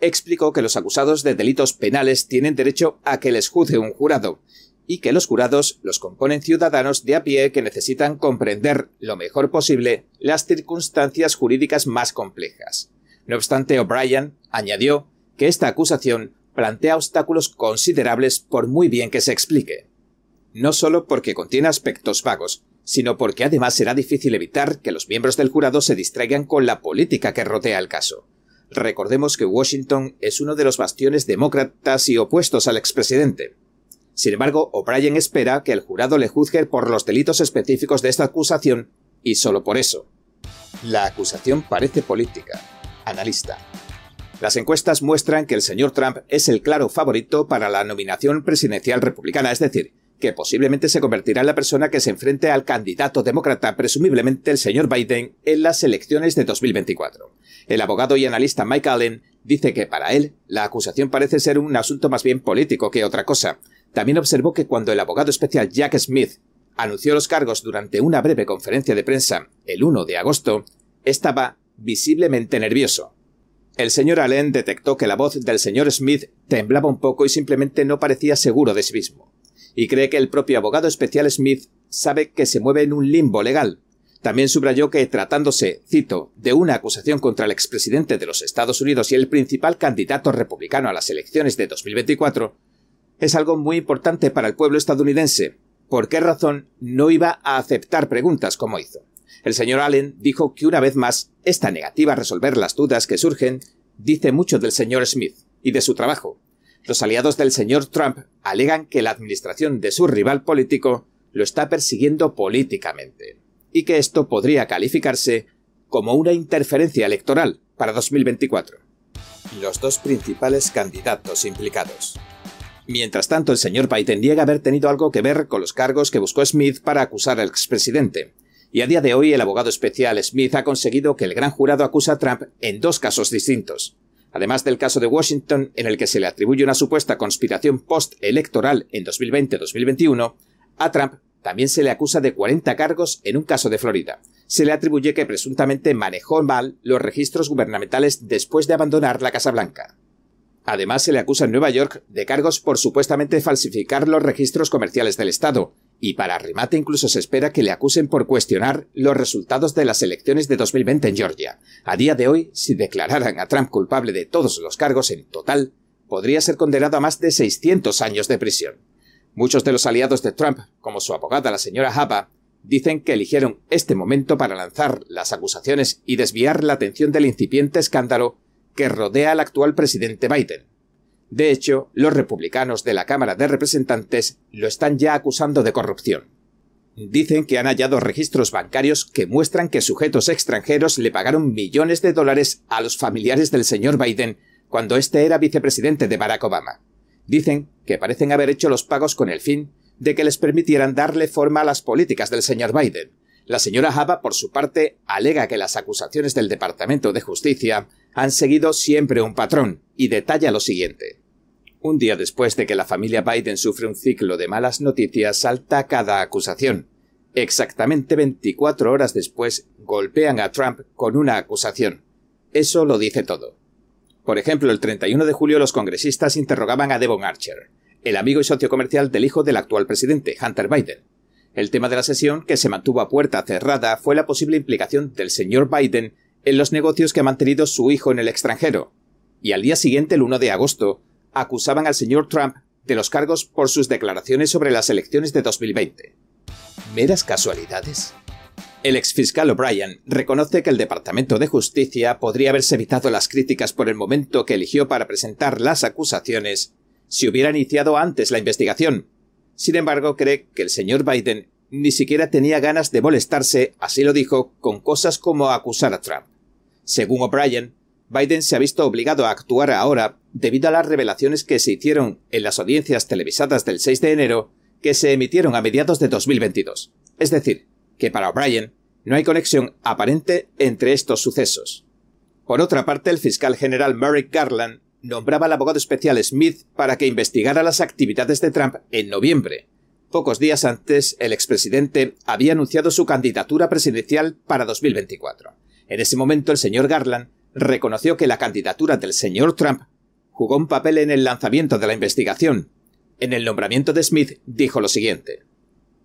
Explicó que los acusados de delitos penales tienen derecho a que les juzgue un jurado, y que los jurados los componen ciudadanos de a pie que necesitan comprender lo mejor posible las circunstancias jurídicas más complejas. No obstante, O'Brien añadió que esta acusación plantea obstáculos considerables por muy bien que se explique. No solo porque contiene aspectos vagos, sino porque además será difícil evitar que los miembros del jurado se distraigan con la política que rodea el caso. Recordemos que Washington es uno de los bastiones demócratas y opuestos al expresidente. Sin embargo, O'Brien espera que el jurado le juzgue por los delitos específicos de esta acusación y solo por eso. La acusación parece política. Analista. Las encuestas muestran que el señor Trump es el claro favorito para la nominación presidencial republicana, es decir, que posiblemente se convertirá en la persona que se enfrente al candidato demócrata, presumiblemente el señor Biden, en las elecciones de 2024. El abogado y analista Mike Allen dice que para él la acusación parece ser un asunto más bien político que otra cosa. También observó que cuando el abogado especial Jack Smith anunció los cargos durante una breve conferencia de prensa el 1 de agosto, estaba visiblemente nervioso. El señor Allen detectó que la voz del señor Smith temblaba un poco y simplemente no parecía seguro de sí mismo. Y cree que el propio abogado especial Smith sabe que se mueve en un limbo legal. También subrayó que, tratándose, cito, de una acusación contra el expresidente de los Estados Unidos y el principal candidato republicano a las elecciones de 2024, es algo muy importante para el pueblo estadounidense. ¿Por qué razón no iba a aceptar preguntas como hizo? El señor Allen dijo que una vez más, esta negativa a resolver las dudas que surgen dice mucho del señor Smith y de su trabajo. Los aliados del señor Trump alegan que la administración de su rival político lo está persiguiendo políticamente, y que esto podría calificarse como una interferencia electoral para 2024. Los dos principales candidatos implicados. Mientras tanto, el señor Biden niega haber tenido algo que ver con los cargos que buscó Smith para acusar al expresidente, y a día de hoy el abogado especial Smith ha conseguido que el gran jurado acusa a Trump en dos casos distintos. Además del caso de Washington, en el que se le atribuye una supuesta conspiración post-electoral en 2020-2021, a Trump también se le acusa de 40 cargos en un caso de Florida. Se le atribuye que presuntamente manejó mal los registros gubernamentales después de abandonar la Casa Blanca. Además, se le acusa en Nueva York de cargos por supuestamente falsificar los registros comerciales del Estado, y para remate incluso se espera que le acusen por cuestionar los resultados de las elecciones de 2020 en Georgia. A día de hoy, si declararan a Trump culpable de todos los cargos en total, podría ser condenado a más de 600 años de prisión. Muchos de los aliados de Trump, como su abogada la señora Haba, dicen que eligieron este momento para lanzar las acusaciones y desviar la atención del incipiente escándalo que rodea al actual presidente Biden. De hecho, los republicanos de la Cámara de Representantes lo están ya acusando de corrupción. Dicen que han hallado registros bancarios que muestran que sujetos extranjeros le pagaron millones de dólares a los familiares del señor Biden cuando éste era vicepresidente de Barack Obama. Dicen que parecen haber hecho los pagos con el fin de que les permitieran darle forma a las políticas del señor Biden. La señora Haba, por su parte, alega que las acusaciones del Departamento de Justicia han seguido siempre un patrón, y detalla lo siguiente. Un día después de que la familia Biden sufre un ciclo de malas noticias, salta cada acusación. Exactamente 24 horas después, golpean a Trump con una acusación. Eso lo dice todo. Por ejemplo, el 31 de julio los congresistas interrogaban a Devon Archer, el amigo y socio comercial del hijo del actual presidente, Hunter Biden. El tema de la sesión, que se mantuvo a puerta cerrada, fue la posible implicación del señor Biden en los negocios que ha mantenido su hijo en el extranjero. Y al día siguiente, el 1 de agosto, acusaban al señor Trump de los cargos por sus declaraciones sobre las elecciones de 2020. ¿Meras casualidades? El exfiscal O'Brien reconoce que el Departamento de Justicia podría haberse evitado las críticas por el momento que eligió para presentar las acusaciones si hubiera iniciado antes la investigación. Sin embargo, cree que el señor Biden ni siquiera tenía ganas de molestarse, así lo dijo, con cosas como acusar a Trump. Según O'Brien, Biden se ha visto obligado a actuar ahora debido a las revelaciones que se hicieron en las audiencias televisadas del 6 de enero que se emitieron a mediados de 2022. Es decir, que para O'Brien no hay conexión aparente entre estos sucesos. Por otra parte, el fiscal general Merrick Garland nombraba al abogado especial Smith para que investigara las actividades de Trump en noviembre. Pocos días antes, el expresidente había anunciado su candidatura presidencial para 2024. En ese momento, el señor Garland reconoció que la candidatura del señor Trump jugó un papel en el lanzamiento de la investigación. En el nombramiento de Smith dijo lo siguiente.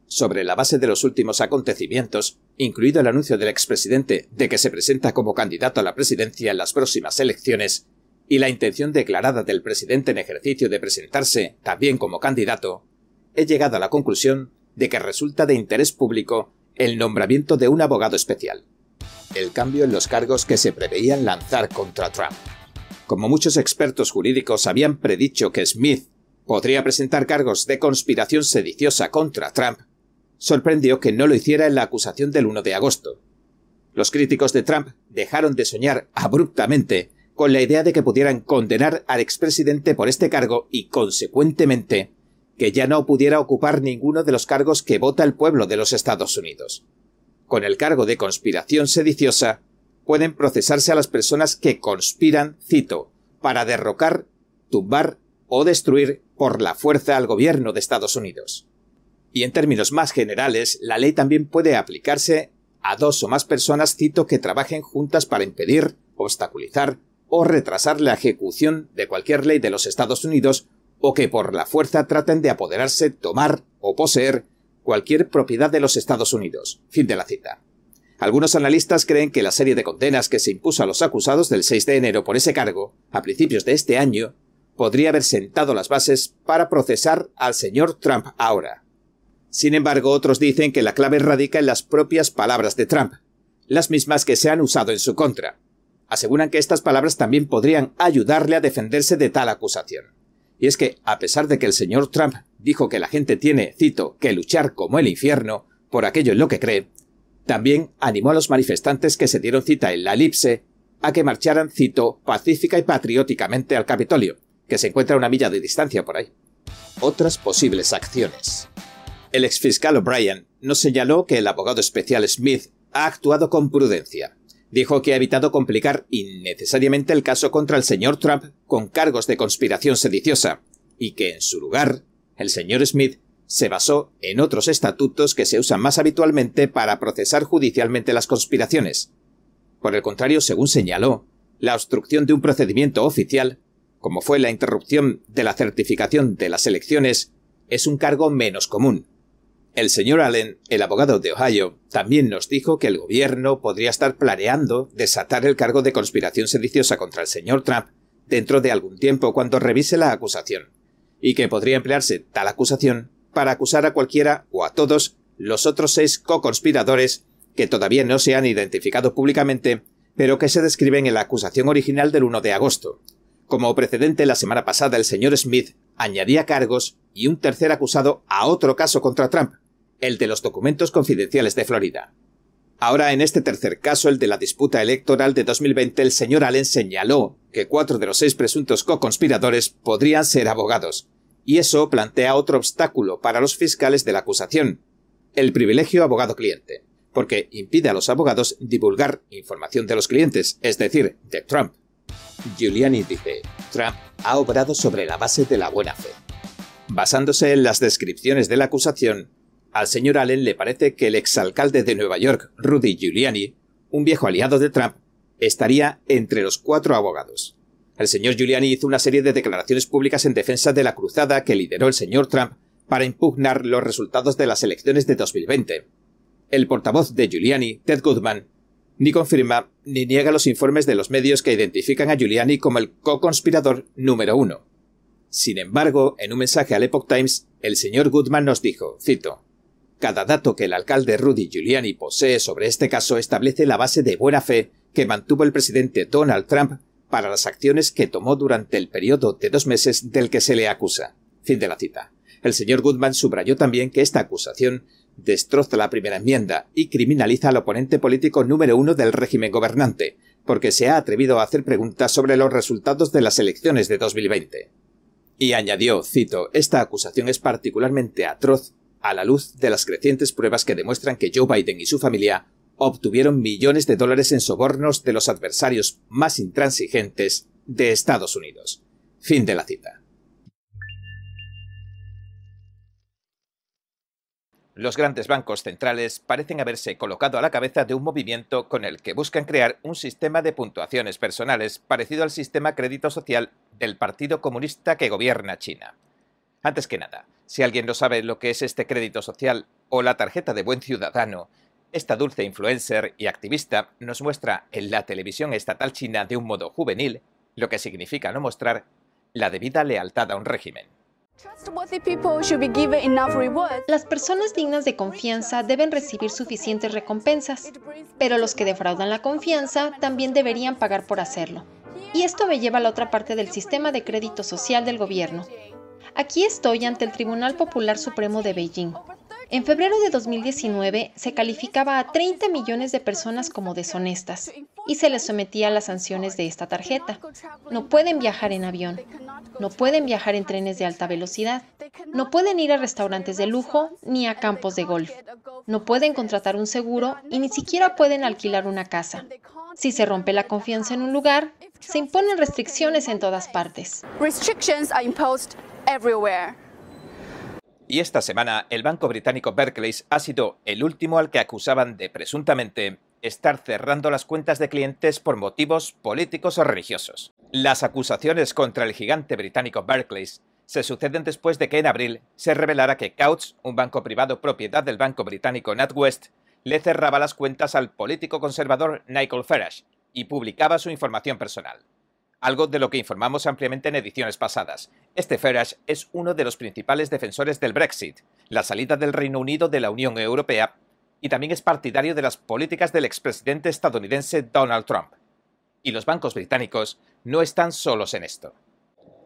Sobre la base de los últimos acontecimientos, incluido el anuncio del expresidente de que se presenta como candidato a la presidencia en las próximas elecciones, y la intención declarada del presidente en ejercicio de presentarse también como candidato, he llegado a la conclusión de que resulta de interés público el nombramiento de un abogado especial. El cambio en los cargos que se preveían lanzar contra Trump. Como muchos expertos jurídicos habían predicho que Smith podría presentar cargos de conspiración sediciosa contra Trump, sorprendió que no lo hiciera en la acusación del 1 de agosto. Los críticos de Trump dejaron de soñar abruptamente con la idea de que pudieran condenar al expresidente por este cargo y, consecuentemente, que ya no pudiera ocupar ninguno de los cargos que vota el pueblo de los Estados Unidos. Con el cargo de conspiración sediciosa, pueden procesarse a las personas que conspiran, cito, para derrocar, tumbar o destruir por la fuerza al gobierno de Estados Unidos. Y en términos más generales, la ley también puede aplicarse a dos o más personas, cito, que trabajen juntas para impedir, obstaculizar o retrasar la ejecución de cualquier ley de los Estados Unidos o que por la fuerza traten de apoderarse, tomar o poseer cualquier propiedad de los Estados Unidos. Fin de la cita. Algunos analistas creen que la serie de condenas que se impuso a los acusados del 6 de enero por ese cargo, a principios de este año, podría haber sentado las bases para procesar al señor Trump ahora. Sin embargo, otros dicen que la clave radica en las propias palabras de Trump, las mismas que se han usado en su contra aseguran que estas palabras también podrían ayudarle a defenderse de tal acusación. Y es que, a pesar de que el señor Trump dijo que la gente tiene, cito, que luchar como el infierno por aquello en lo que cree, también animó a los manifestantes que se dieron cita en la elipse a que marcharan, cito, pacífica y patrióticamente al Capitolio, que se encuentra a una milla de distancia por ahí. Otras posibles acciones. El exfiscal O'Brien nos señaló que el abogado especial Smith ha actuado con prudencia, dijo que ha evitado complicar innecesariamente el caso contra el señor Trump con cargos de conspiración sediciosa, y que en su lugar, el señor Smith se basó en otros estatutos que se usan más habitualmente para procesar judicialmente las conspiraciones. Por el contrario, según señaló, la obstrucción de un procedimiento oficial, como fue la interrupción de la certificación de las elecciones, es un cargo menos común, el señor Allen, el abogado de Ohio, también nos dijo que el gobierno podría estar planeando desatar el cargo de conspiración sediciosa contra el señor Trump dentro de algún tiempo cuando revise la acusación, y que podría emplearse tal acusación para acusar a cualquiera o a todos los otros seis co-conspiradores que todavía no se han identificado públicamente, pero que se describen en la acusación original del 1 de agosto. Como precedente, la semana pasada el señor Smith añadía cargos y un tercer acusado a otro caso contra Trump, el de los documentos confidenciales de Florida. Ahora, en este tercer caso, el de la disputa electoral de 2020, el señor Allen señaló que cuatro de los seis presuntos co-conspiradores podrían ser abogados, y eso plantea otro obstáculo para los fiscales de la acusación, el privilegio abogado-cliente, porque impide a los abogados divulgar información de los clientes, es decir, de Trump. Giuliani dice, Trump ha obrado sobre la base de la buena fe. Basándose en las descripciones de la acusación, al señor Allen le parece que el exalcalde de Nueva York, Rudy Giuliani, un viejo aliado de Trump, estaría entre los cuatro abogados. El señor Giuliani hizo una serie de declaraciones públicas en defensa de la cruzada que lideró el señor Trump para impugnar los resultados de las elecciones de 2020. El portavoz de Giuliani, Ted Goodman, ni confirma ni niega los informes de los medios que identifican a Giuliani como el co-conspirador número uno. Sin embargo, en un mensaje al Epoch Times, el señor Goodman nos dijo, cito, cada dato que el alcalde Rudy Giuliani posee sobre este caso establece la base de buena fe que mantuvo el presidente Donald Trump para las acciones que tomó durante el periodo de dos meses del que se le acusa. Fin de la cita. El señor Goodman subrayó también que esta acusación destroza la primera enmienda y criminaliza al oponente político número uno del régimen gobernante, porque se ha atrevido a hacer preguntas sobre los resultados de las elecciones de 2020. Y añadió, cito, esta acusación es particularmente atroz a la luz de las crecientes pruebas que demuestran que Joe Biden y su familia obtuvieron millones de dólares en sobornos de los adversarios más intransigentes de Estados Unidos. Fin de la cita. Los grandes bancos centrales parecen haberse colocado a la cabeza de un movimiento con el que buscan crear un sistema de puntuaciones personales parecido al sistema crédito social del Partido Comunista que gobierna China. Antes que nada, si alguien no sabe lo que es este crédito social o la tarjeta de buen ciudadano, esta dulce influencer y activista nos muestra en la televisión estatal china de un modo juvenil, lo que significa no mostrar la debida lealtad a un régimen. Las personas dignas de confianza deben recibir suficientes recompensas, pero los que defraudan la confianza también deberían pagar por hacerlo. Y esto me lleva a la otra parte del sistema de crédito social del gobierno. Aquí estoy ante el Tribunal Popular Supremo de Beijing, en febrero de 2019 se calificaba a 30 millones de personas como deshonestas y se les sometía a las sanciones de esta tarjeta. No pueden viajar en avión, no pueden viajar en trenes de alta velocidad, no pueden ir a restaurantes de lujo ni a campos de golf, no pueden contratar un seguro y ni siquiera pueden alquilar una casa. Si se rompe la confianza en un lugar, se imponen restricciones en todas partes. Y esta semana el banco británico Barclays ha sido el último al que acusaban de presuntamente estar cerrando las cuentas de clientes por motivos políticos o religiosos. Las acusaciones contra el gigante británico Barclays se suceden después de que en abril se revelara que Couch, un banco privado propiedad del banco británico NatWest, le cerraba las cuentas al político conservador Nigel Farage y publicaba su información personal algo de lo que informamos ampliamente en ediciones pasadas. Este Farage es uno de los principales defensores del Brexit, la salida del Reino Unido de la Unión Europea, y también es partidario de las políticas del expresidente estadounidense Donald Trump. Y los bancos británicos no están solos en esto.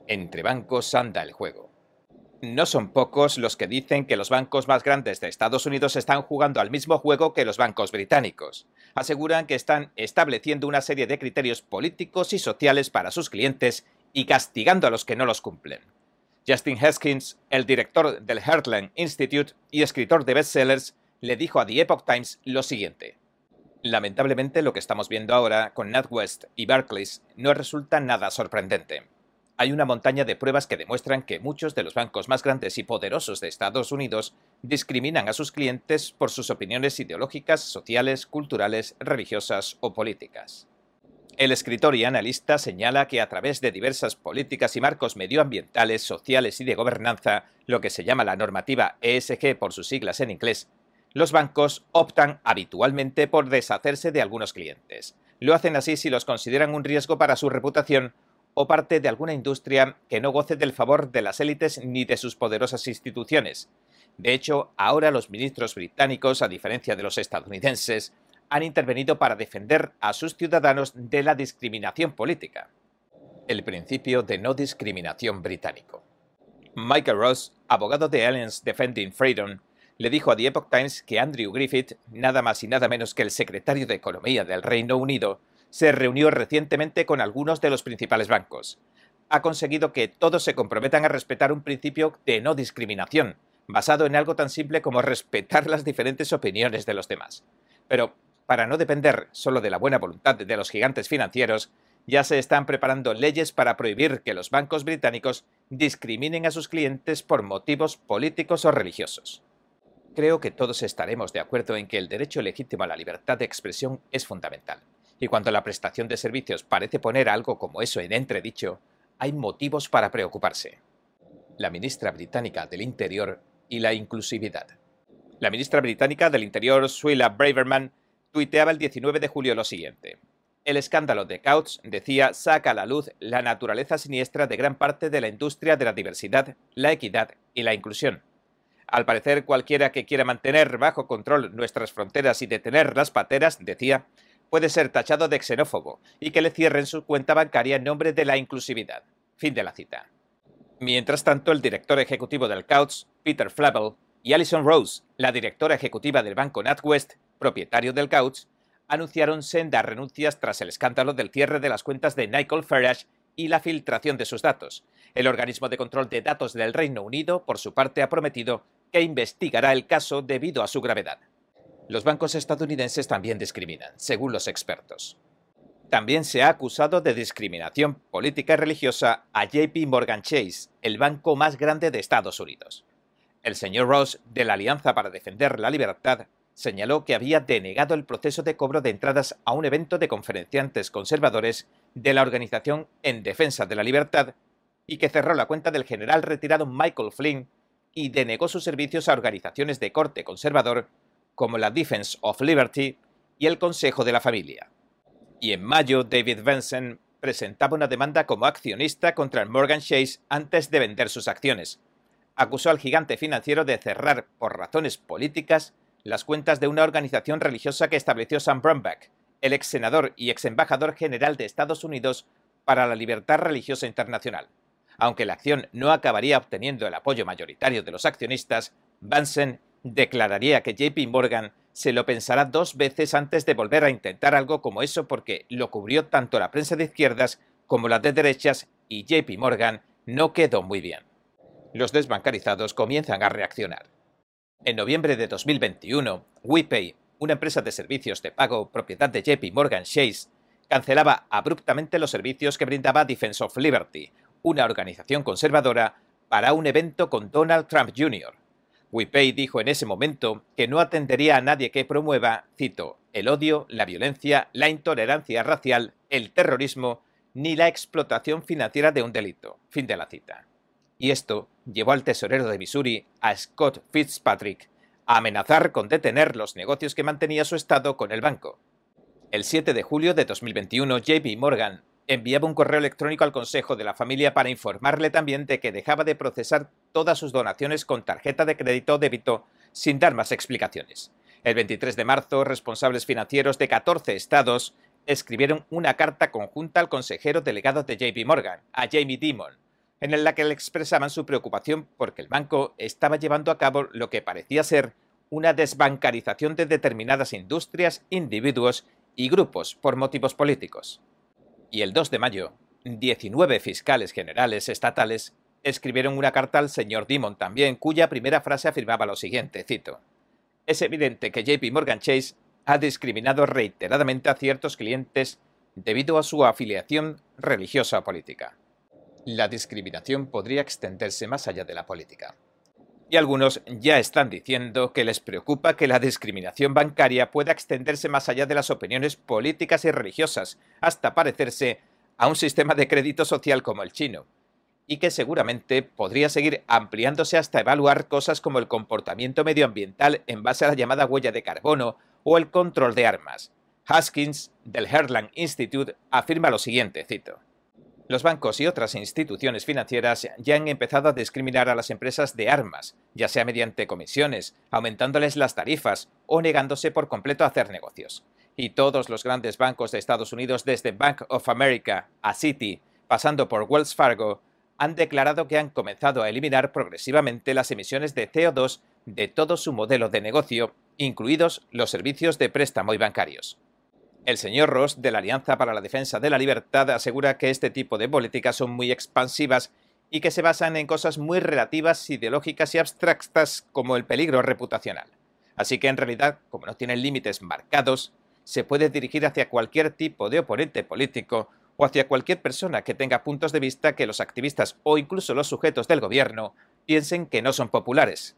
Entre bancos anda el juego. No son pocos los que dicen que los bancos más grandes de Estados Unidos están jugando al mismo juego que los bancos británicos. Aseguran que están estableciendo una serie de criterios políticos y sociales para sus clientes y castigando a los que no los cumplen. Justin Haskins, el director del Heartland Institute y escritor de bestsellers, le dijo a The Epoch Times lo siguiente. Lamentablemente lo que estamos viendo ahora con NatWest y Barclays no resulta nada sorprendente hay una montaña de pruebas que demuestran que muchos de los bancos más grandes y poderosos de Estados Unidos discriminan a sus clientes por sus opiniones ideológicas, sociales, culturales, religiosas o políticas. El escritor y analista señala que a través de diversas políticas y marcos medioambientales, sociales y de gobernanza, lo que se llama la normativa ESG por sus siglas en inglés, los bancos optan habitualmente por deshacerse de algunos clientes. Lo hacen así si los consideran un riesgo para su reputación o parte de alguna industria que no goce del favor de las élites ni de sus poderosas instituciones. De hecho, ahora los ministros británicos, a diferencia de los estadounidenses, han intervenido para defender a sus ciudadanos de la discriminación política. El principio de no discriminación británico. Michael Ross, abogado de Alliance Defending Freedom, le dijo a The Epoch Times que Andrew Griffith, nada más y nada menos que el secretario de Economía del Reino Unido, se reunió recientemente con algunos de los principales bancos. Ha conseguido que todos se comprometan a respetar un principio de no discriminación, basado en algo tan simple como respetar las diferentes opiniones de los demás. Pero, para no depender solo de la buena voluntad de los gigantes financieros, ya se están preparando leyes para prohibir que los bancos británicos discriminen a sus clientes por motivos políticos o religiosos. Creo que todos estaremos de acuerdo en que el derecho legítimo a la libertad de expresión es fundamental. Y cuando la prestación de servicios parece poner algo como eso en entredicho, hay motivos para preocuparse. La ministra británica del Interior y la inclusividad. La ministra británica del Interior, Suella Braverman, tuiteaba el 19 de julio lo siguiente. El escándalo de Couch, decía, saca a la luz la naturaleza siniestra de gran parte de la industria de la diversidad, la equidad y la inclusión. Al parecer, cualquiera que quiera mantener bajo control nuestras fronteras y detener las pateras, decía, puede ser tachado de xenófobo y que le cierren su cuenta bancaria en nombre de la inclusividad. Fin de la cita. Mientras tanto, el director ejecutivo del Couch, Peter Flavel, y Alison Rose, la directora ejecutiva del banco NatWest, propietario del Couch, anunciaron sendas renuncias tras el escándalo del cierre de las cuentas de Nigel Farage y la filtración de sus datos. El organismo de control de datos del Reino Unido, por su parte, ha prometido que investigará el caso debido a su gravedad. Los bancos estadounidenses también discriminan, según los expertos. También se ha acusado de discriminación política y religiosa a JP Morgan Chase, el banco más grande de Estados Unidos. El señor Ross, de la Alianza para Defender la Libertad, señaló que había denegado el proceso de cobro de entradas a un evento de conferenciantes conservadores de la Organización en Defensa de la Libertad y que cerró la cuenta del general retirado Michael Flynn y denegó sus servicios a organizaciones de corte conservador como la Defense of Liberty y el Consejo de la Familia. Y en mayo, David Benson presentaba una demanda como accionista contra el Morgan Chase antes de vender sus acciones. Acusó al gigante financiero de cerrar, por razones políticas, las cuentas de una organización religiosa que estableció Sam Brownback, el ex senador y ex embajador general de Estados Unidos para la libertad religiosa internacional. Aunque la acción no acabaría obteniendo el apoyo mayoritario de los accionistas, Benson declararía que JP Morgan se lo pensará dos veces antes de volver a intentar algo como eso porque lo cubrió tanto la prensa de izquierdas como la de derechas y JP Morgan no quedó muy bien. Los desbancarizados comienzan a reaccionar. En noviembre de 2021, WePay, una empresa de servicios de pago propiedad de JP Morgan Chase, cancelaba abruptamente los servicios que brindaba Defense of Liberty, una organización conservadora, para un evento con Donald Trump Jr. WePay dijo en ese momento que no atendería a nadie que promueva, cito, el odio, la violencia, la intolerancia racial, el terrorismo, ni la explotación financiera de un delito. Fin de la cita. Y esto llevó al tesorero de Missouri, a Scott Fitzpatrick, a amenazar con detener los negocios que mantenía su estado con el banco. El 7 de julio de 2021, JP Morgan enviaba un correo electrónico al Consejo de la Familia para informarle también de que dejaba de procesar todas sus donaciones con tarjeta de crédito o débito sin dar más explicaciones. El 23 de marzo, responsables financieros de 14 estados escribieron una carta conjunta al consejero delegado de JP Morgan, a Jamie Dimon, en la que le expresaban su preocupación porque el banco estaba llevando a cabo lo que parecía ser una desbancarización de determinadas industrias, individuos y grupos por motivos políticos y el 2 de mayo, 19 fiscales generales estatales escribieron una carta al señor Dimon también, cuya primera frase afirmaba lo siguiente, cito, Es evidente que JP Morgan Chase ha discriminado reiteradamente a ciertos clientes debido a su afiliación religiosa o política. La discriminación podría extenderse más allá de la política. Y algunos ya están diciendo que les preocupa que la discriminación bancaria pueda extenderse más allá de las opiniones políticas y religiosas, hasta parecerse a un sistema de crédito social como el chino, y que seguramente podría seguir ampliándose hasta evaluar cosas como el comportamiento medioambiental en base a la llamada huella de carbono o el control de armas. Haskins, del Herland Institute, afirma lo siguiente, cito. Los bancos y otras instituciones financieras ya han empezado a discriminar a las empresas de armas, ya sea mediante comisiones, aumentándoles las tarifas o negándose por completo a hacer negocios. Y todos los grandes bancos de Estados Unidos, desde Bank of America a Citi, pasando por Wells Fargo, han declarado que han comenzado a eliminar progresivamente las emisiones de CO2 de todo su modelo de negocio, incluidos los servicios de préstamo y bancarios. El señor Ross, de la Alianza para la Defensa de la Libertad, asegura que este tipo de políticas son muy expansivas y que se basan en cosas muy relativas, ideológicas y abstractas como el peligro reputacional. Así que en realidad, como no tienen límites marcados, se puede dirigir hacia cualquier tipo de oponente político o hacia cualquier persona que tenga puntos de vista que los activistas o incluso los sujetos del gobierno piensen que no son populares.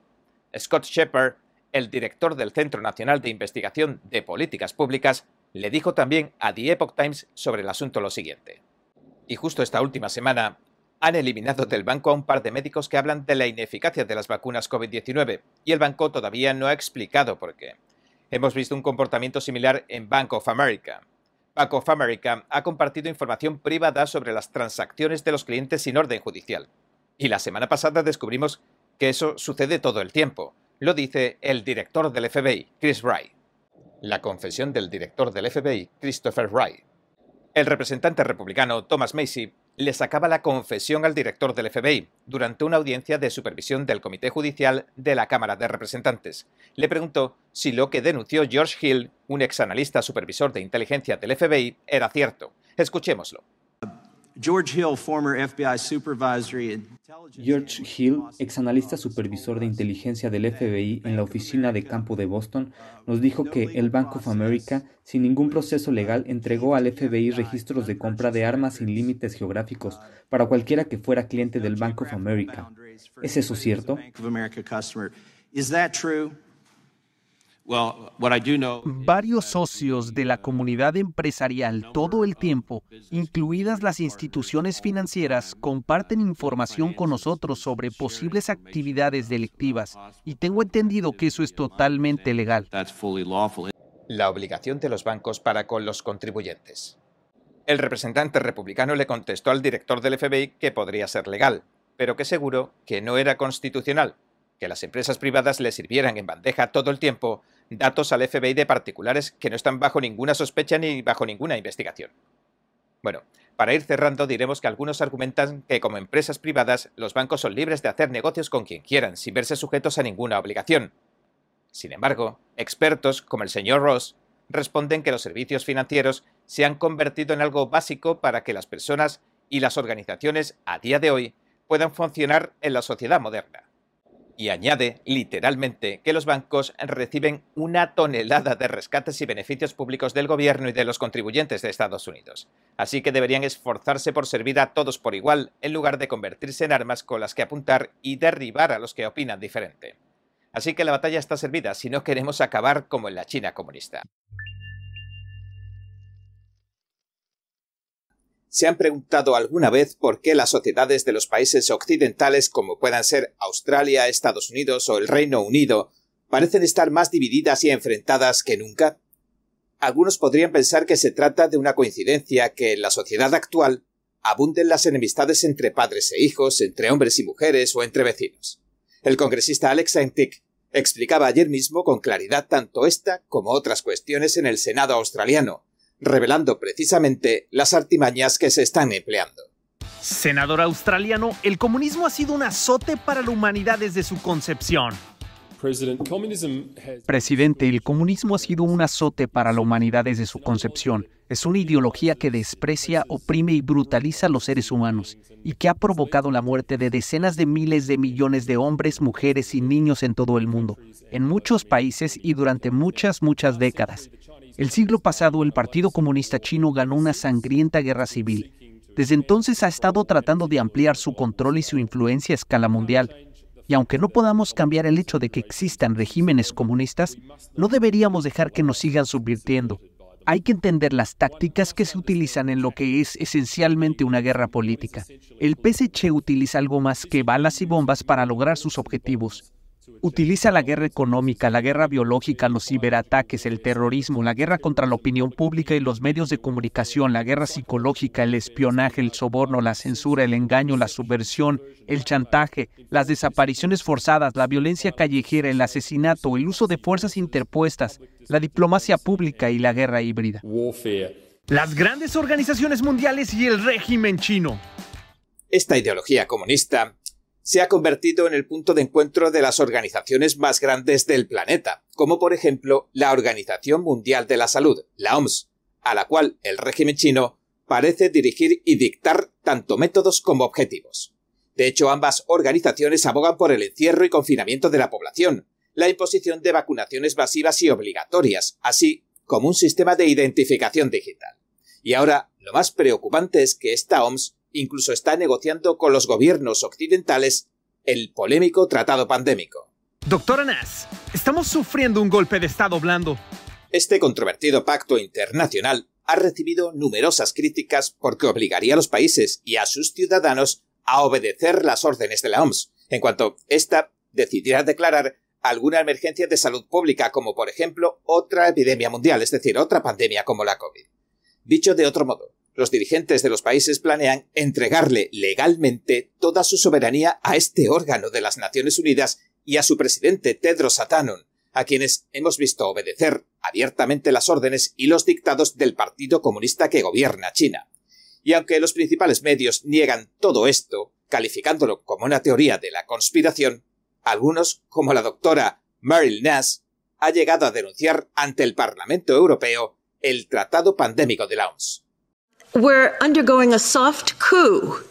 Scott Shepard, el director del Centro Nacional de Investigación de Políticas Públicas, le dijo también a The Epoch Times sobre el asunto lo siguiente. Y justo esta última semana han eliminado del banco a un par de médicos que hablan de la ineficacia de las vacunas COVID-19 y el banco todavía no ha explicado por qué. Hemos visto un comportamiento similar en Bank of America. Bank of America ha compartido información privada sobre las transacciones de los clientes sin orden judicial. Y la semana pasada descubrimos que eso sucede todo el tiempo, lo dice el director del FBI, Chris Wright la confesión del director del FBI, Christopher Wright. El representante republicano Thomas Macy le sacaba la confesión al director del FBI durante una audiencia de supervisión del Comité Judicial de la Cámara de Representantes. Le preguntó si lo que denunció George Hill, un exanalista supervisor de inteligencia del FBI, era cierto. Escuchémoslo. George Hill, former FBI George Hill, ex analista supervisor de inteligencia del FBI en la oficina de campo de Boston, nos dijo que el Bank of America, sin ningún proceso legal, entregó al FBI registros de compra de armas sin límites geográficos para cualquiera que fuera cliente del Bank of America. ¿Es eso cierto? Varios socios de la comunidad empresarial todo el tiempo, incluidas las instituciones financieras, comparten información con nosotros sobre posibles actividades delictivas y tengo entendido que eso es totalmente legal. La obligación de los bancos para con los contribuyentes. El representante republicano le contestó al director del FBI que podría ser legal, pero que seguro que no era constitucional, que las empresas privadas le sirvieran en bandeja todo el tiempo datos al FBI de particulares que no están bajo ninguna sospecha ni bajo ninguna investigación. Bueno, para ir cerrando diremos que algunos argumentan que como empresas privadas los bancos son libres de hacer negocios con quien quieran sin verse sujetos a ninguna obligación. Sin embargo, expertos como el señor Ross responden que los servicios financieros se han convertido en algo básico para que las personas y las organizaciones a día de hoy puedan funcionar en la sociedad moderna y añade literalmente que los bancos reciben una tonelada de rescates y beneficios públicos del gobierno y de los contribuyentes de Estados Unidos. Así que deberían esforzarse por servir a todos por igual en lugar de convertirse en armas con las que apuntar y derribar a los que opinan diferente. Así que la batalla está servida si no queremos acabar como en la China comunista. ¿Se han preguntado alguna vez por qué las sociedades de los países occidentales, como puedan ser Australia, Estados Unidos o el Reino Unido, parecen estar más divididas y enfrentadas que nunca? Algunos podrían pensar que se trata de una coincidencia que en la sociedad actual abunden las enemistades entre padres e hijos, entre hombres y mujeres o entre vecinos. El congresista Alex Antic explicaba ayer mismo con claridad tanto esta como otras cuestiones en el Senado australiano, revelando precisamente las artimañas que se están empleando. Senador australiano, el comunismo ha sido un azote para la humanidad desde su concepción. Presidente, el comunismo ha sido un azote para la humanidad desde su concepción. Es una ideología que desprecia, oprime y brutaliza a los seres humanos y que ha provocado la muerte de decenas de miles de millones de hombres, mujeres y niños en todo el mundo, en muchos países y durante muchas, muchas décadas. El siglo pasado el Partido Comunista Chino ganó una sangrienta guerra civil. Desde entonces ha estado tratando de ampliar su control y su influencia a escala mundial. Y aunque no podamos cambiar el hecho de que existan regímenes comunistas, no deberíamos dejar que nos sigan subvirtiendo. Hay que entender las tácticas que se utilizan en lo que es esencialmente una guerra política. El PSC utiliza algo más que balas y bombas para lograr sus objetivos. Utiliza la guerra económica, la guerra biológica, los ciberataques, el terrorismo, la guerra contra la opinión pública y los medios de comunicación, la guerra psicológica, el espionaje, el soborno, la censura, el engaño, la subversión, el chantaje, las desapariciones forzadas, la violencia callejera, el asesinato, el uso de fuerzas interpuestas, la diplomacia pública y la guerra híbrida. Las grandes organizaciones mundiales y el régimen chino. Esta ideología comunista se ha convertido en el punto de encuentro de las organizaciones más grandes del planeta, como por ejemplo la Organización Mundial de la Salud, la OMS, a la cual el régimen chino parece dirigir y dictar tanto métodos como objetivos. De hecho, ambas organizaciones abogan por el encierro y confinamiento de la población, la imposición de vacunaciones masivas y obligatorias, así como un sistema de identificación digital. Y ahora, lo más preocupante es que esta OMS incluso está negociando con los gobiernos occidentales el polémico tratado pandémico. Doctor Anas, estamos sufriendo un golpe de Estado blando. Este controvertido pacto internacional ha recibido numerosas críticas porque obligaría a los países y a sus ciudadanos a obedecer las órdenes de la OMS, en cuanto ésta decidiera declarar alguna emergencia de salud pública, como por ejemplo otra epidemia mundial, es decir, otra pandemia como la COVID. Dicho de otro modo, los dirigentes de los países planean entregarle legalmente toda su soberanía a este órgano de las Naciones Unidas y a su presidente Tedros Adhanom, a quienes hemos visto obedecer abiertamente las órdenes y los dictados del Partido Comunista que gobierna China. Y aunque los principales medios niegan todo esto, calificándolo como una teoría de la conspiración, algunos, como la doctora Meryl Nash, ha llegado a denunciar ante el Parlamento Europeo el Tratado Pandémico de la OMS. We're undergoing a soft coup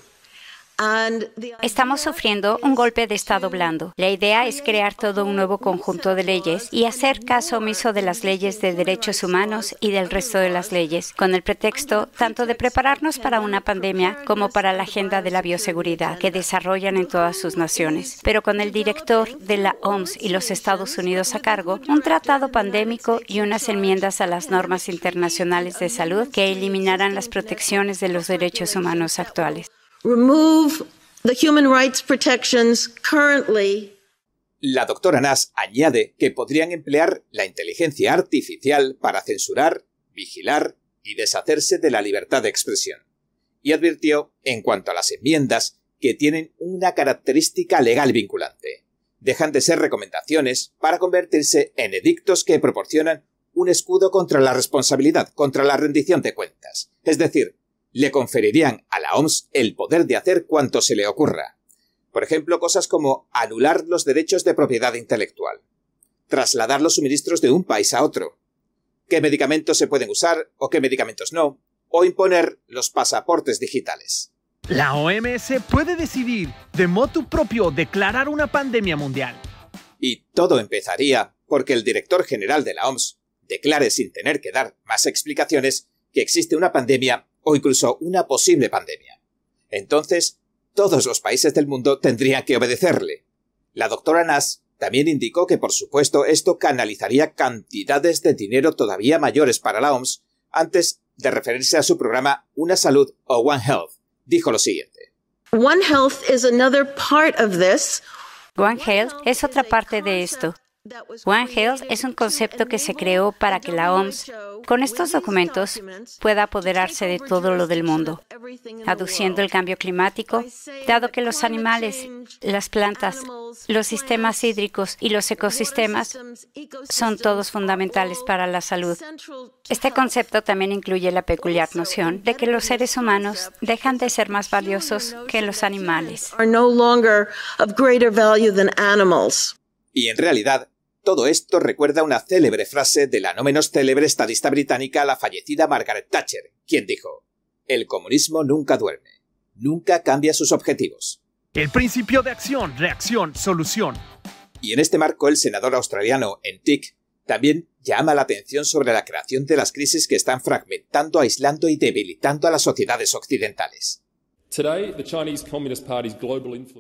Estamos sufriendo un golpe de Estado blando. La idea es crear todo un nuevo conjunto de leyes y hacer caso omiso de las leyes de derechos humanos y del resto de las leyes, con el pretexto tanto de prepararnos para una pandemia como para la agenda de la bioseguridad que desarrollan en todas sus naciones. Pero con el director de la OMS y los Estados Unidos a cargo, un tratado pandémico y unas enmiendas a las normas internacionales de salud que eliminarán las protecciones de los derechos humanos actuales remove the human rights protections currently. La doctora Nass añade que podrían emplear la inteligencia artificial para censurar, vigilar y deshacerse de la libertad de expresión. Y advirtió, en cuanto a las enmiendas, que tienen una característica legal vinculante. Dejan de ser recomendaciones para convertirse en edictos que proporcionan un escudo contra la responsabilidad, contra la rendición de cuentas. Es decir, le conferirían a la OMS el poder de hacer cuanto se le ocurra. Por ejemplo, cosas como anular los derechos de propiedad intelectual, trasladar los suministros de un país a otro, qué medicamentos se pueden usar o qué medicamentos no, o imponer los pasaportes digitales. La OMS puede decidir de motu propio declarar una pandemia mundial. Y todo empezaría porque el director general de la OMS declare sin tener que dar más explicaciones que existe una pandemia o incluso una posible pandemia. Entonces, todos los países del mundo tendrían que obedecerle. La doctora Nass también indicó que, por supuesto, esto canalizaría cantidades de dinero todavía mayores para la OMS antes de referirse a su programa Una Salud o One Health. Dijo lo siguiente. One Health is another part of this. One Health es otra parte de esto. One Health es un concepto que se creó para que la OMS, con estos documentos, pueda apoderarse de todo lo del mundo, aduciendo el cambio climático, dado que los animales, las plantas, los sistemas hídricos y los ecosistemas son todos fundamentales para la salud. Este concepto también incluye la peculiar noción de que los seres humanos dejan de ser más valiosos que los animales. Y en realidad, todo esto recuerda una célebre frase de la no menos célebre estadista británica, la fallecida Margaret Thatcher, quien dijo, El comunismo nunca duerme, nunca cambia sus objetivos. El principio de acción, reacción, solución. Y en este marco el senador australiano Entic también llama la atención sobre la creación de las crisis que están fragmentando, aislando y debilitando a las sociedades occidentales.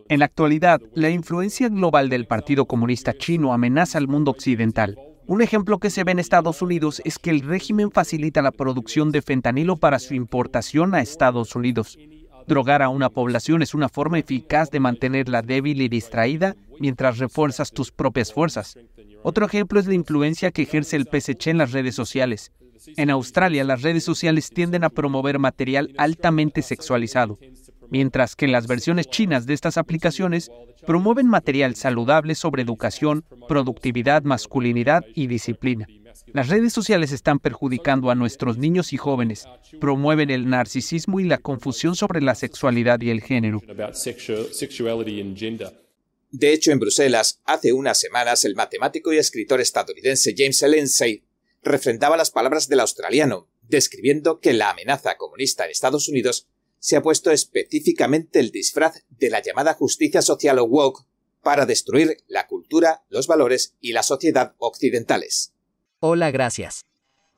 En la actualidad, la influencia global del Partido Comunista Chino amenaza al mundo occidental. Un ejemplo que se ve en Estados Unidos es que el régimen facilita la producción de fentanilo para su importación a Estados Unidos. Drogar a una población es una forma eficaz de mantenerla débil y distraída mientras refuerzas tus propias fuerzas. Otro ejemplo es la influencia que ejerce el PSC en las redes sociales. En Australia, las redes sociales tienden a promover material altamente sexualizado mientras que las versiones chinas de estas aplicaciones promueven material saludable sobre educación, productividad, masculinidad y disciplina. Las redes sociales están perjudicando a nuestros niños y jóvenes, promueven el narcisismo y la confusión sobre la sexualidad y el género. De hecho, en Bruselas, hace unas semanas, el matemático y escritor estadounidense James Lindsay refrendaba las palabras del australiano, describiendo que la amenaza comunista en Estados Unidos se ha puesto específicamente el disfraz de la llamada justicia social o woke para destruir la cultura, los valores y la sociedad occidentales. Hola, gracias.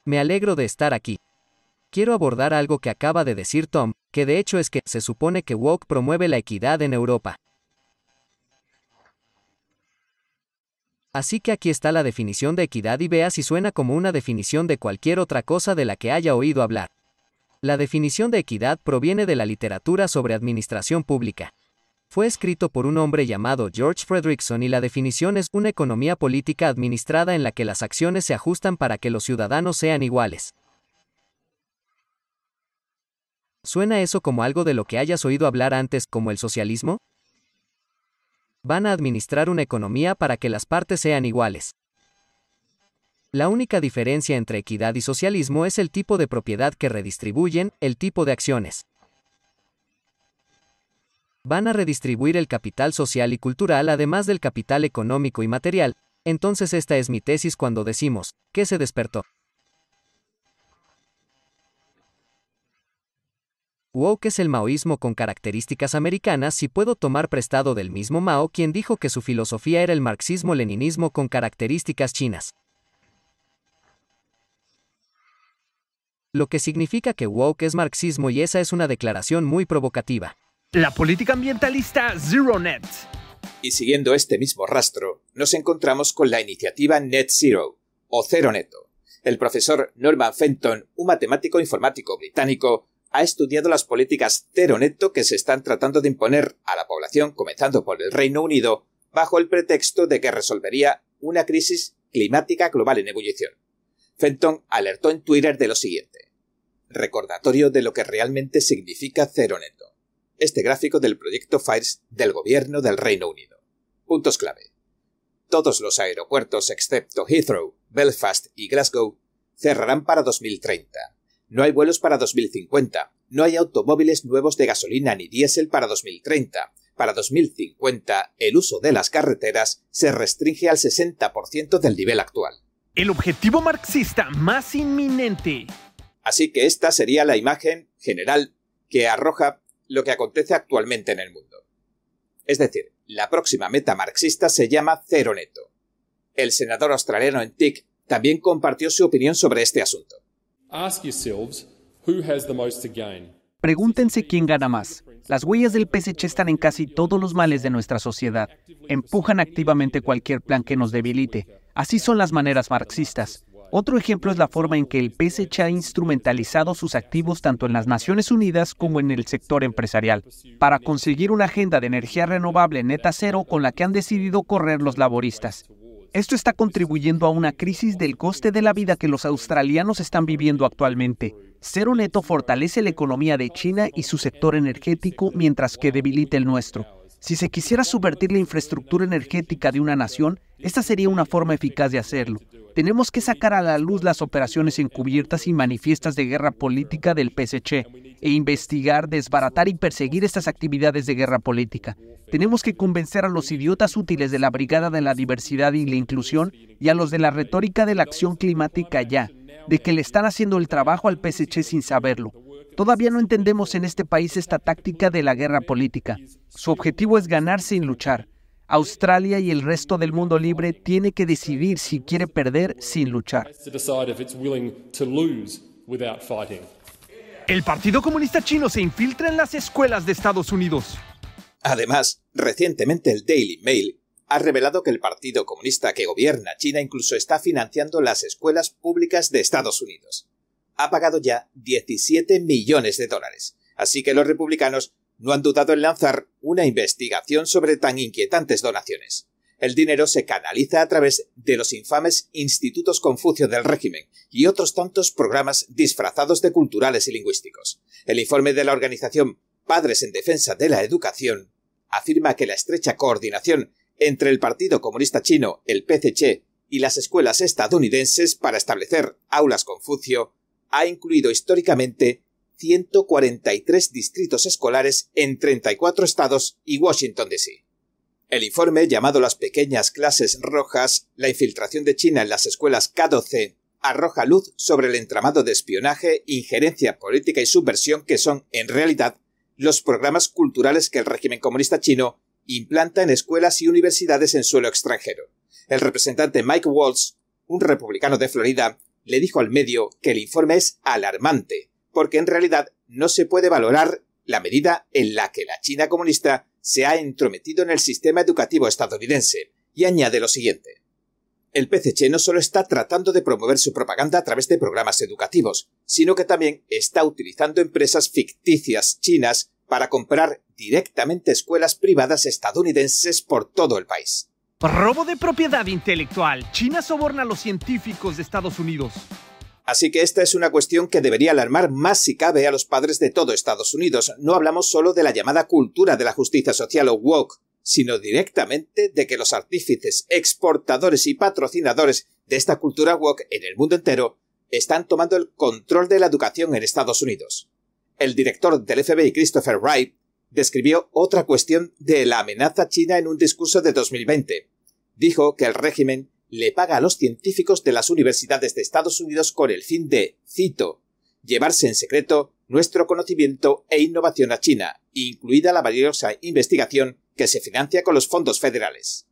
Me alegro de estar aquí. Quiero abordar algo que acaba de decir Tom, que de hecho es que se supone que woke promueve la equidad en Europa. Así que aquí está la definición de equidad y vea si suena como una definición de cualquier otra cosa de la que haya oído hablar. La definición de equidad proviene de la literatura sobre administración pública. Fue escrito por un hombre llamado George Fredrickson y la definición es una economía política administrada en la que las acciones se ajustan para que los ciudadanos sean iguales. ¿Suena eso como algo de lo que hayas oído hablar antes, como el socialismo? van a administrar una economía para que las partes sean iguales. La única diferencia entre equidad y socialismo es el tipo de propiedad que redistribuyen, el tipo de acciones. Van a redistribuir el capital social y cultural además del capital económico y material, entonces esta es mi tesis cuando decimos, ¿qué se despertó? Woke es el maoísmo con características americanas si puedo tomar prestado del mismo Mao quien dijo que su filosofía era el marxismo-leninismo con características chinas. Lo que significa que woke es marxismo y esa es una declaración muy provocativa. La política ambientalista Zero Net. Y siguiendo este mismo rastro, nos encontramos con la iniciativa Net Zero, o Cero Neto. El profesor Norman Fenton, un matemático informático británico, ha estudiado las políticas cero neto que se están tratando de imponer a la población, comenzando por el Reino Unido, bajo el pretexto de que resolvería una crisis climática global en ebullición. Fenton alertó en Twitter de lo siguiente. Recordatorio de lo que realmente significa cero neto. Este gráfico del proyecto FIRES del gobierno del Reino Unido. Puntos clave. Todos los aeropuertos excepto Heathrow, Belfast y Glasgow cerrarán para 2030 no hay vuelos para 2050. No hay automóviles nuevos de gasolina ni diésel para 2030. Para 2050, el uso de las carreteras se restringe al 60% del nivel actual. El objetivo marxista más inminente. Así que esta sería la imagen general que arroja lo que acontece actualmente en el mundo. Es decir, la próxima meta marxista se llama cero neto. El senador australiano en TIC también compartió su opinión sobre este asunto. Pregúntense quién gana más. Las huellas del PSC están en casi todos los males de nuestra sociedad. Empujan activamente cualquier plan que nos debilite. Así son las maneras marxistas. Otro ejemplo es la forma en que el PSC ha instrumentalizado sus activos tanto en las Naciones Unidas como en el sector empresarial, para conseguir una agenda de energía renovable neta cero con la que han decidido correr los laboristas. Esto está contribuyendo a una crisis del coste de la vida que los australianos están viviendo actualmente. Cero Neto fortalece la economía de China y su sector energético mientras que debilita el nuestro. Si se quisiera subvertir la infraestructura energética de una nación, esta sería una forma eficaz de hacerlo. Tenemos que sacar a la luz las operaciones encubiertas y manifiestas de guerra política del PSC e investigar, desbaratar y perseguir estas actividades de guerra política. Tenemos que convencer a los idiotas útiles de la Brigada de la Diversidad y la Inclusión y a los de la retórica de la acción climática ya, de que le están haciendo el trabajo al PSC sin saberlo. Todavía no entendemos en este país esta táctica de la guerra política. Su objetivo es ganar sin luchar. Australia y el resto del mundo libre tiene que decidir si quiere perder sin luchar. El Partido Comunista Chino se infiltra en las escuelas de Estados Unidos. Además, recientemente el Daily Mail ha revelado que el Partido Comunista que gobierna China incluso está financiando las escuelas públicas de Estados Unidos. Ha pagado ya 17 millones de dólares, así que los republicanos no han dudado en lanzar una investigación sobre tan inquietantes donaciones. El dinero se canaliza a través de los infames institutos Confucio del régimen y otros tantos programas disfrazados de culturales y lingüísticos. El informe de la organización Padres en Defensa de la Educación afirma que la estrecha coordinación entre el Partido Comunista Chino, el PCC, y las escuelas estadounidenses para establecer aulas Confucio ha incluido históricamente 143 distritos escolares en 34 estados y Washington, D.C. El informe, llamado Las pequeñas clases rojas, la infiltración de China en las escuelas K-12, arroja luz sobre el entramado de espionaje, injerencia política y subversión que son, en realidad, los programas culturales que el régimen comunista chino implanta en escuelas y universidades en suelo extranjero. El representante Mike Waltz, un republicano de Florida, le dijo al medio que el informe es alarmante, porque en realidad no se puede valorar la medida en la que la China comunista se ha entrometido en el sistema educativo estadounidense, y añade lo siguiente. El PCC no solo está tratando de promover su propaganda a través de programas educativos, sino que también está utilizando empresas ficticias chinas para comprar directamente escuelas privadas estadounidenses por todo el país. Robo de propiedad intelectual. China soborna a los científicos de Estados Unidos. Así que esta es una cuestión que debería alarmar más si cabe a los padres de todo Estados Unidos. No hablamos solo de la llamada cultura de la justicia social o woke, sino directamente de que los artífices, exportadores y patrocinadores de esta cultura woke en el mundo entero están tomando el control de la educación en Estados Unidos. El director del FBI, Christopher Wright, describió otra cuestión de la amenaza china en un discurso de 2020. Dijo que el régimen le paga a los científicos de las universidades de Estados Unidos con el fin de, cito, llevarse en secreto nuestro conocimiento e innovación a China, incluida la valiosa investigación que se financia con los fondos federales.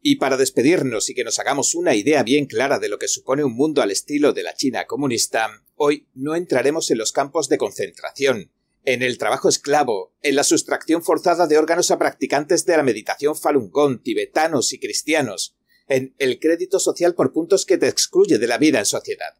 Y para despedirnos y que nos hagamos una idea bien clara de lo que supone un mundo al estilo de la China comunista, hoy no entraremos en los campos de concentración, en el trabajo esclavo, en la sustracción forzada de órganos a practicantes de la meditación Falun Gong, tibetanos y cristianos, en el crédito social por puntos que te excluye de la vida en sociedad.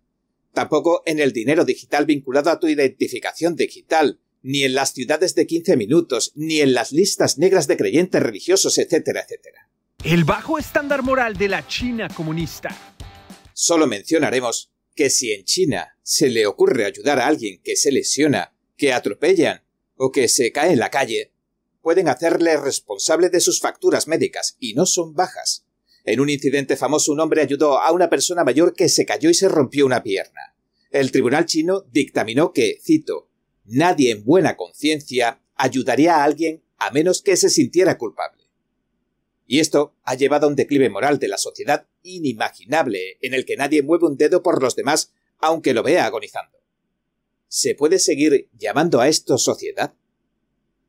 Tampoco en el dinero digital vinculado a tu identificación digital, ni en las ciudades de 15 minutos, ni en las listas negras de creyentes religiosos, etcétera, etcétera. El bajo estándar moral de la China comunista. Solo mencionaremos que si en China se le ocurre ayudar a alguien que se lesiona, que atropellan o que se cae en la calle, pueden hacerle responsable de sus facturas médicas y no son bajas. En un incidente famoso un hombre ayudó a una persona mayor que se cayó y se rompió una pierna. El tribunal chino dictaminó que, cito, nadie en buena conciencia ayudaría a alguien a menos que se sintiera culpable. Y esto ha llevado a un declive moral de la sociedad inimaginable, en el que nadie mueve un dedo por los demás, aunque lo vea agonizando. ¿Se puede seguir llamando a esto sociedad?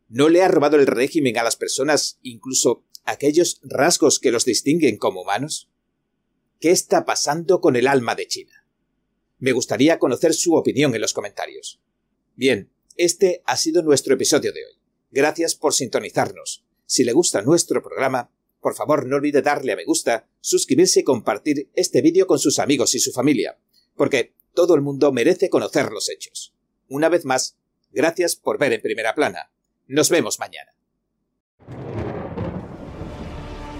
¿No le ha robado el régimen a las personas incluso aquellos rasgos que los distinguen como humanos? ¿Qué está pasando con el alma de China? Me gustaría conocer su opinión en los comentarios. Bien, este ha sido nuestro episodio de hoy. Gracias por sintonizarnos. Si le gusta nuestro programa, por favor no olvide darle a me gusta, suscribirse y compartir este vídeo con sus amigos y su familia, porque todo el mundo merece conocer los hechos. Una vez más, gracias por ver en primera plana. Nos vemos mañana.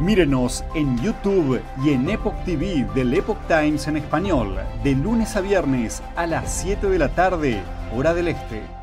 Mírenos en YouTube y en Epoch TV del Epoch Times en español, de lunes a viernes a las 7 de la tarde, hora del este.